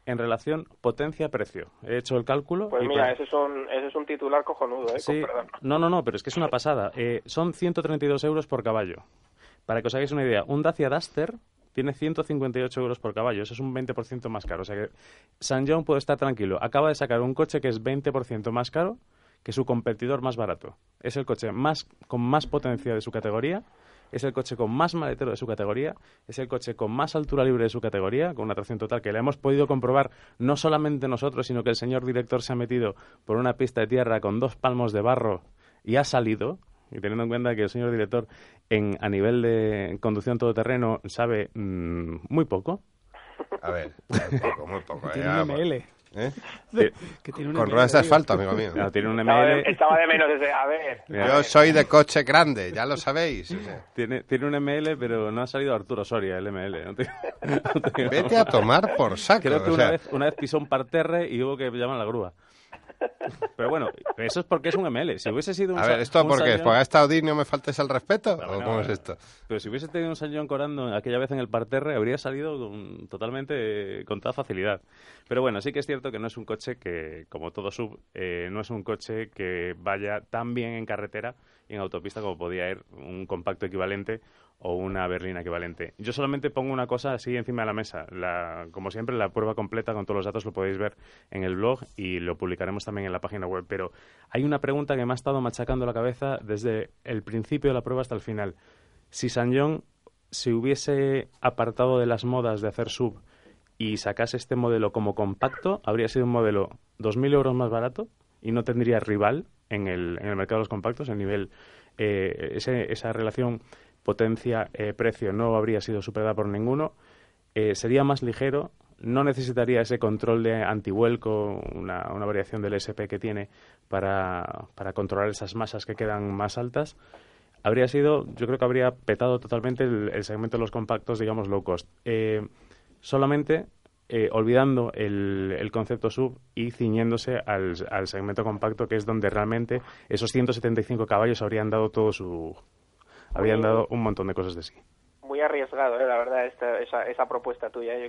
en relación potencia-precio. He hecho el cálculo. Pues mira, para- ese es un, ese es un titular cojonudo, ¿eh? Sí, no, no, no, pero es que es una pasada. Eh, son 132 euros por caballo. Para que os hagáis una idea, un Dacia Duster tiene 158 euros por caballo. Eso es un 20% más caro. O sea que San John puede estar tranquilo. Acaba de sacar un coche que es 20% más caro que su competidor más barato. Es el coche más con más potencia de su categoría es el coche con más maletero de su categoría, es el coche con más altura libre de su categoría, con una tracción total que le hemos podido comprobar no solamente nosotros, sino que el señor director se ha metido por una pista de tierra con dos palmos de barro y ha salido, y teniendo en cuenta que el señor director en, a nivel de conducción todoterreno sabe mm, muy poco. A ver, muy poco, muy poco. [laughs] Tiene eh, un vamos. ML. ¿Eh? Que tiene un Con ruedas de asfalto, amigo mío. No, tiene un Estaba de, ML, estaba de menos ese. A ver. Yo soy de coche grande, ya lo sabéis. o sea. tiene, tiene un ML, pero no ha salido Arturo Soria, el ML. no te- no te- Vete a tomar por saco. Creo que o una, sea, vez, una vez pisó un parterre y hubo que llamar a la grúa. Pero bueno, eso es porque es un ML. Si hubiese sido un A ver, ¿esto por qué? ¿Porque ha estado Audi no me faltes el respeto? ¿O no, cómo es esto? Pero si hubiese tenido un Sanyong Corando aquella vez en el parterre, habría salido con- totalmente eh, con toda facilidad. Pero bueno, sí que es cierto que no es un coche que, como todo sub, eh, no es un coche que vaya tan bien en carretera y en autopista como podía ir un compacto equivalente o una berlina equivalente. Yo solamente pongo una cosa así encima de la mesa. La, como siempre, la prueba completa con todos los datos lo podéis ver en el blog y lo publicaremos también en la página web. Pero hay una pregunta que me ha estado machacando la cabeza desde el principio de la prueba hasta el final. Si Sanyong se hubiese apartado de las modas de hacer sub y sacase este modelo como compacto, habría sido un modelo 2.000 euros más barato y no tendría rival en el, en el mercado de los compactos. El nivel, eh, ese- esa relación potencia-precio no habría sido superada por ninguno. Eh, sería más ligero, no necesitaría ese control de antivuelco, una, una variación del SP que tiene para, para controlar esas masas que quedan más altas. Habría sido, yo creo que habría petado totalmente el, segmento de los compactos, digamos, low cost. Eh, solamente eh, olvidando el, el concepto sub y ciñéndose al, al segmento compacto, que es donde realmente esos 175 caballos habrían dado todo su. Habrían dado un montón de cosas de sí. Muy arriesgado, eh, la verdad, esta, esa, esa propuesta tuya. Yo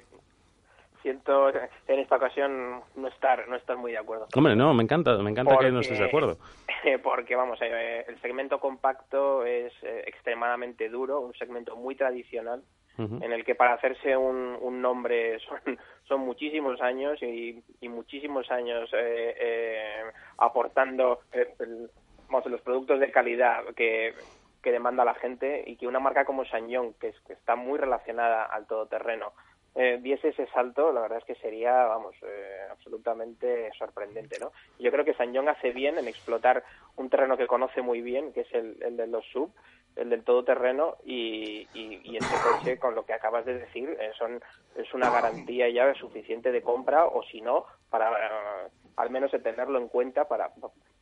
siento en esta ocasión no estar no estar muy de acuerdo. Hombre, no, me encanta, me encanta que no Porque- estés de acuerdo. [laughs] Porque, vamos, eh, el segmento compacto es eh, extremadamente duro, un segmento muy tradicional, en el que para hacerse un, un nombre [laughs] son, son muchísimos años y, y muchísimos años eh, eh, aportando eh, el- vamos, los productos de calidad que, que demanda la gente y que una marca como Sanyong, que, es- que está muy relacionada al todoterreno, eh, diese ese salto, la verdad es que sería, vamos, eh, absolutamente sorprendente, ¿no? Yo creo que Sanyong hace bien en explotar un terreno que conoce muy bien, que es el, el de los sub, el del todoterreno, y, y, y este coche, con lo que acabas de decir, eh, son, es una garantía ya suficiente de compra, o si no, para eh, al menos tenerlo en cuenta para,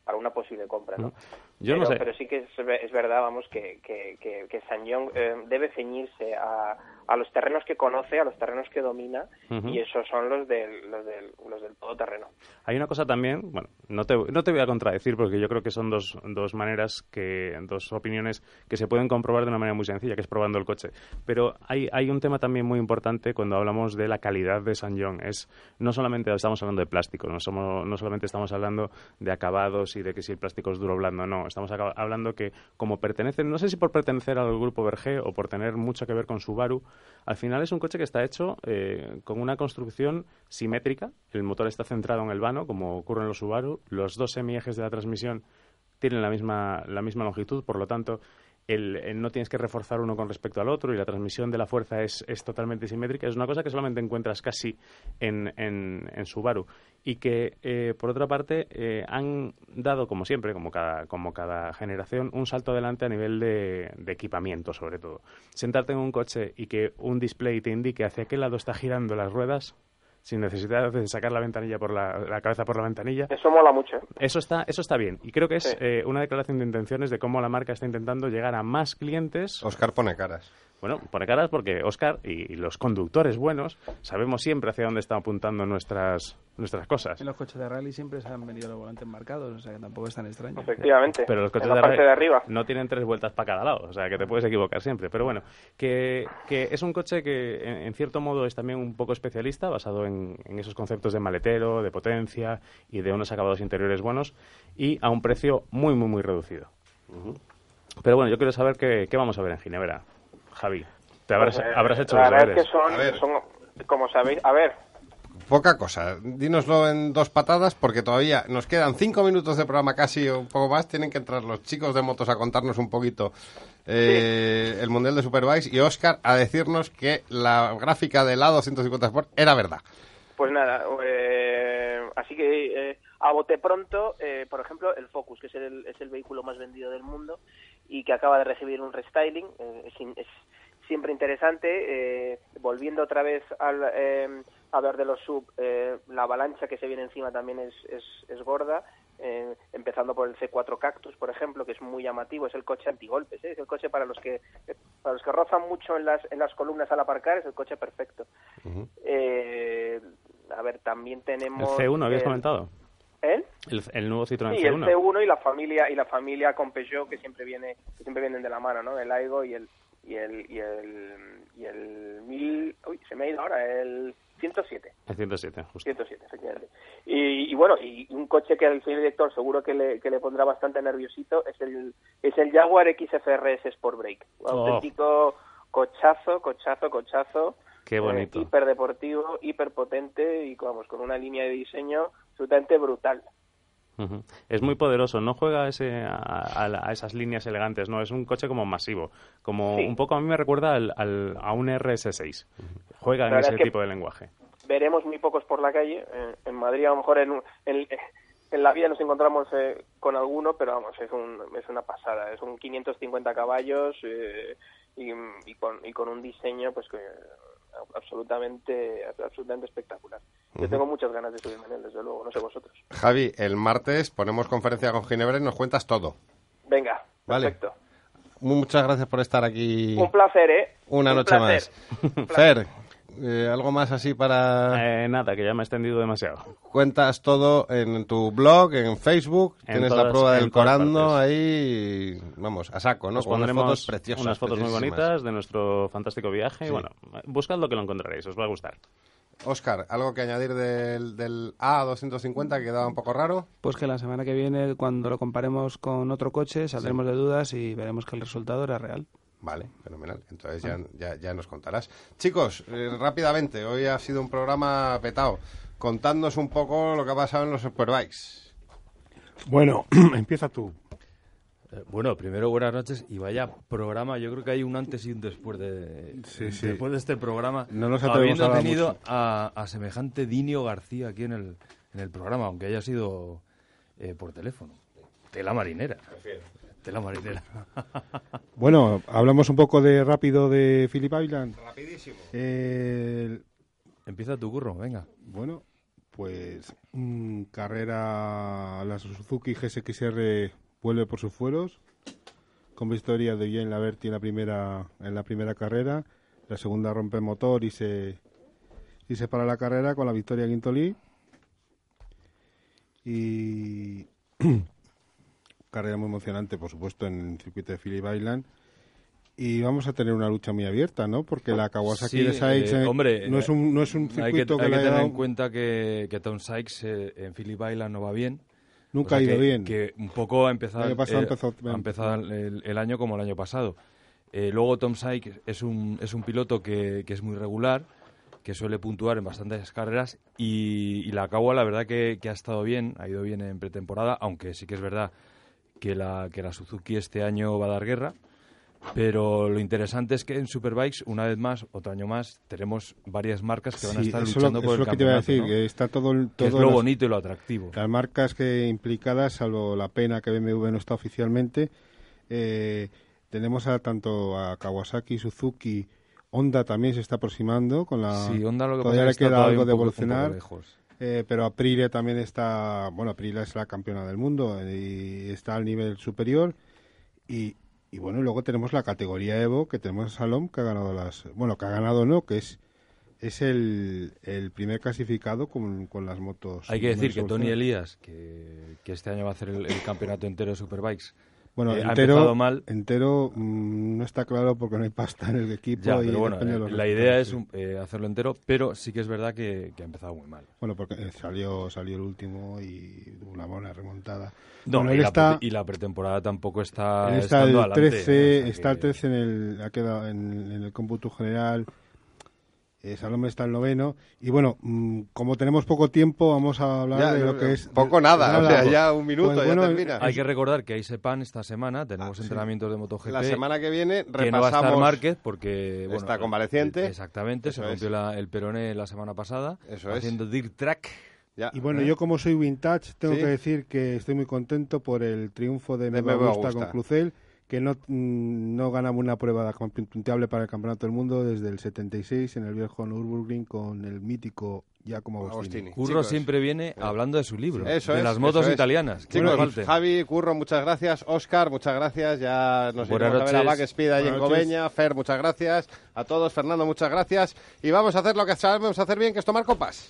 para una posible compra, ¿no? Yo pero, no sé. pero sí que es, es verdad, vamos, que, que, que, que eh, debe ceñirse a, a los terrenos que conoce, a los terrenos que domina, y esos son los del, los del, los del todoterreno. Hay una cosa también, bueno, no te, no te voy a contradecir porque yo creo que son dos, dos maneras, que dos opiniones que se pueden comprobar de una manera muy sencilla, que es probando el coche. Pero hay, hay un tema también muy importante cuando hablamos de la calidad de Sanyong. Es, no solamente estamos hablando de plástico, no, somos, no solamente estamos hablando de acabados y de que si el plástico es duro o blando, no. Estamos hablando que como pertenecen, no sé si por pertenecer al grupo Berger o por tener mucho que ver con Subaru, al final es un coche que está hecho eh, con una construcción simétrica. El motor está centrado en el vano, como ocurre en los Subaru. Los dos semiejes de la transmisión tienen la misma, la misma longitud, por lo tanto, el, no tienes que reforzar uno con respecto al otro y la transmisión de la fuerza es, es totalmente simétrica. Es una cosa que solamente encuentras casi en, en, en Subaru. Y que, eh, por otra parte, eh, han dado, como siempre, como cada, como cada generación, un salto adelante a nivel de, de equipamiento, sobre todo. Sentarte en un coche y que un display te indique hacia qué lado está girando las ruedas, sin necesidad de sacar la ventanilla por la, la cabeza por la ventanilla. Eso mola mucho. ¿eh? Eso está, eso está bien. Y creo que es Sí. eh, una declaración de intenciones de cómo la marca está intentando llegar a más clientes. Oscar pone caras. Bueno, pone caras porque Oscar y, y los conductores buenos sabemos siempre hacia dónde están apuntando nuestras, nuestras cosas. En los coches de rally siempre se han venido los volantes marcados, o sea que tampoco es tan extraño. Efectivamente. Pero los coches en la de parte rally de arriba. no tienen tres vueltas para cada lado, o sea que te puedes equivocar siempre. Pero bueno, que, que es un coche que en, en cierto modo es también un poco especialista, basado en, en esos conceptos de maletero, de potencia y de unos acabados interiores buenos y a un precio muy, muy, muy reducido. Pero bueno, yo quiero saber qué, qué vamos a ver en Ginebra, Javi. Te habrás, Pues, eh, habrás hecho la los verdad es deberes. que son, son, como sabéis, a ver, Poca cosa. Dínoslo en dos patadas porque todavía nos quedan cinco minutos de programa casi o un poco más. Tienen que entrar los chicos de motos a contarnos un poquito eh, el Mundial de Superbikes y Oscar a decirnos que la gráfica del A250 Sport era verdad. Pues nada, eh, así que eh, a bote pronto, eh, por ejemplo, el Focus, que es el, es el vehículo más vendido del mundo y que acaba de recibir un restyling, eh, es, es siempre interesante, eh, volviendo otra vez al, a ver de los sub, eh, la avalancha que se viene encima también es, es, es gorda, eh, empezando por el C4 Cactus, por ejemplo, que es muy llamativo, es el coche antigolpes, ¿eh? es el coche para los que para los que rozan mucho en las, en las columnas al aparcar, es el coche perfecto. Eh, a ver, también El tenemos... C1, habías el- comentado. ¿Eh? El, el nuevo Citroën Sí, el C1. C1 y la familia y la familia con Peugeot que siempre viene que siempre vienen de la mano, ¿no? El Aigo y el y el y el y el mil, uy, se me ha ido ahora el 107. El 107, justo. 107, efectivamente. Y, y bueno, y un coche que al señor director seguro que le, que le pondrá bastante nerviosito es el es el Jaguar XFRS Sport Break. Un Oh. auténtico cochazo, cochazo, cochazo. Qué bonito. Eh, hiperdeportivo, hiperpotente y vamos, con una línea de diseño absolutamente brutal. Es muy poderoso, no juega ese, a, a a esas líneas elegantes, no, es un coche como masivo, como Sí. un poco a mí me recuerda al, al- a un RS6, juega en ese es que- tipo de lenguaje. veremos muy pocos por la calle. Eh, en Madrid a lo mejor en, en, en la vía nos encontramos eh, con alguno, pero vamos, es, un, es una pasada. Es un 550 caballos eh, y, y con, y con un diseño pues que absolutamente absolutamente espectacular. Yo tengo muchas ganas de subirme en él, desde luego, no sé vosotros. Javi, el martes ponemos conferencia con Ginebra y nos cuentas todo. Venga, Vale. perfecto. Muchas gracias por estar aquí Un placer, ¿eh? una Un noche placer. más. [laughs] Fer, eh, algo más así para... Eh, nada, que ya me he extendido demasiado. Cuentas todo en tu blog, en Facebook, En tienes todas- la prueba del corando partes. ahí, vamos, a saco, ¿no? Os Con unas pondremos fotos preciosas. unas fotos muy bonitas de nuestro fantástico viaje y Sí. bueno, buscad lo que lo encontraréis, os va a gustar. Óscar, ¿algo que añadir del, del A250 que quedaba un poco raro? Pues que la semana que viene, cuando lo comparemos con otro coche, saldremos de dudas y veremos que el resultado era real. Vale, fenomenal. Entonces ya, ya, ya nos contarás. Chicos, eh, rápidamente, hoy ha sido un programa petado. Contadnos un poco lo que ha pasado en los Superbikes. Bueno, [clears throat] empieza tú. Eh, Bueno, primero buenas noches y vaya programa. Yo creo que hay un antes y un después de Sí, sí. después de este programa. No nos habiendo a hablar tenido a, a semejante Dinio García aquí en el, en el programa, aunque haya sido eh, por teléfono. Tela marinera. Tela marinera. [laughs] Bueno, hablamos un poco de rápido de Philip Island. Rapidísimo. Empieza tu curro, venga. Bueno, pues mm, carrera la Suzuki GSXR vuelve por sus fueros con victoria de Jane Laverty en la primera en la primera carrera, la segunda rompe el motor y se y se para la carrera con la victoria de Guintoli y [clears throat] carrera muy emocionante, por supuesto, en el circuito de Phillip Island. Y vamos a tener una lucha muy abierta, ¿no? Porque la Kawasaki Sí, de Sykes eh, eh, hombre, no es un no es un hay que, circuito que, hay que tener dado- en cuenta que, que Tom Sykes eh, en Phillip Island no va bien. Nunca ha ido que- bien. Que un poco ha empezado, El pasado eh, empezó- ha empezado el, el año como el año pasado. Eh, luego Tom Sykes es un, es un piloto que, que es muy regular, que suele puntuar en bastantes carreras y, y la Kawa la verdad que, que ha estado bien, ha ido bien en pretemporada, aunque sí que es verdad que la, que la Suzuki este año va a dar guerra. Pero lo interesante es que en Superbikes, una vez más, otro año más, tenemos varias marcas que van a estar luchando lo, por el es lo que te iba a campeonato, decir, ¿no? que está todo, el- Que es lo las- bonito y lo atractivo. Las marcas que implicadas, salvo la pena que BMW no está oficialmente, eh, tenemos a tanto a Kawasaki, Suzuki, Honda también se está aproximando con la Sí, Honda lo que todavía pasa le queda algo de poco- poco evolucionar. lejos. Eh, pero Aprilia también está, bueno, Aprilia es la campeona del mundo y está al nivel superior y, y bueno, luego tenemos la categoría Evo, que tenemos a Salom, que ha ganado las, bueno, que ha ganado no, que es es el, el primer clasificado con, con las motos. Hay que decir que Tony. Elías, que, que este año va a hacer el, el campeonato entero de Superbikes, Bueno, eh, entero, mal. entero mm, no está claro porque no hay pasta en el equipo. Ya, y pero bueno, depende de eh, los la idea es sí. eh, hacerlo entero, pero sí que es verdad que, que ha empezado muy mal. Bueno, porque eh, salió, salió el último y una buena remontada. No, Bueno, y, la, está, y la pretemporada tampoco está él está el adelante, 13, o sea está el que- 13 en el, ha quedado en, en el cómputo general. Eh, Salom está el noveno. Y bueno, mm, como tenemos poco tiempo, vamos a hablar Ya, de lo no, que es... poco nada, de- o sea, ya un minuto, Pues ya bueno, termina. Hay que recordar que hay Sepan esta semana, tenemos sí. entrenamientos de MotoGP. La semana que viene que no va a estar repasamos- Márquez porque bueno, Está convaleciente. Exactamente, se rompió es. la- el peroné la semana pasada Eso es. haciendo dirt track. Y bueno, ¿eh? yo como soy vintage, tengo Sí. que decir que estoy muy contento por el triunfo de De Nueva Augusta Augusta. con Crucel, que no, mm, no ganamos una prueba puntuable para el Campeonato del Mundo desde el 76 en el viejo Nürburgring con el mítico Giacomo Agostini. Curro siempre viene hablando de su libro, Eso de es, las motos italianas. Chicos. Javi, Curro, muchas gracias. Oscar, muchas gracias. Ya nos iremos a ver a. Backspeed allí en. Cobeña. Fer, muchas gracias. A todos, Fernando, muchas gracias. Y vamos a hacer lo que sabemos hacer bien, que es tomar copas.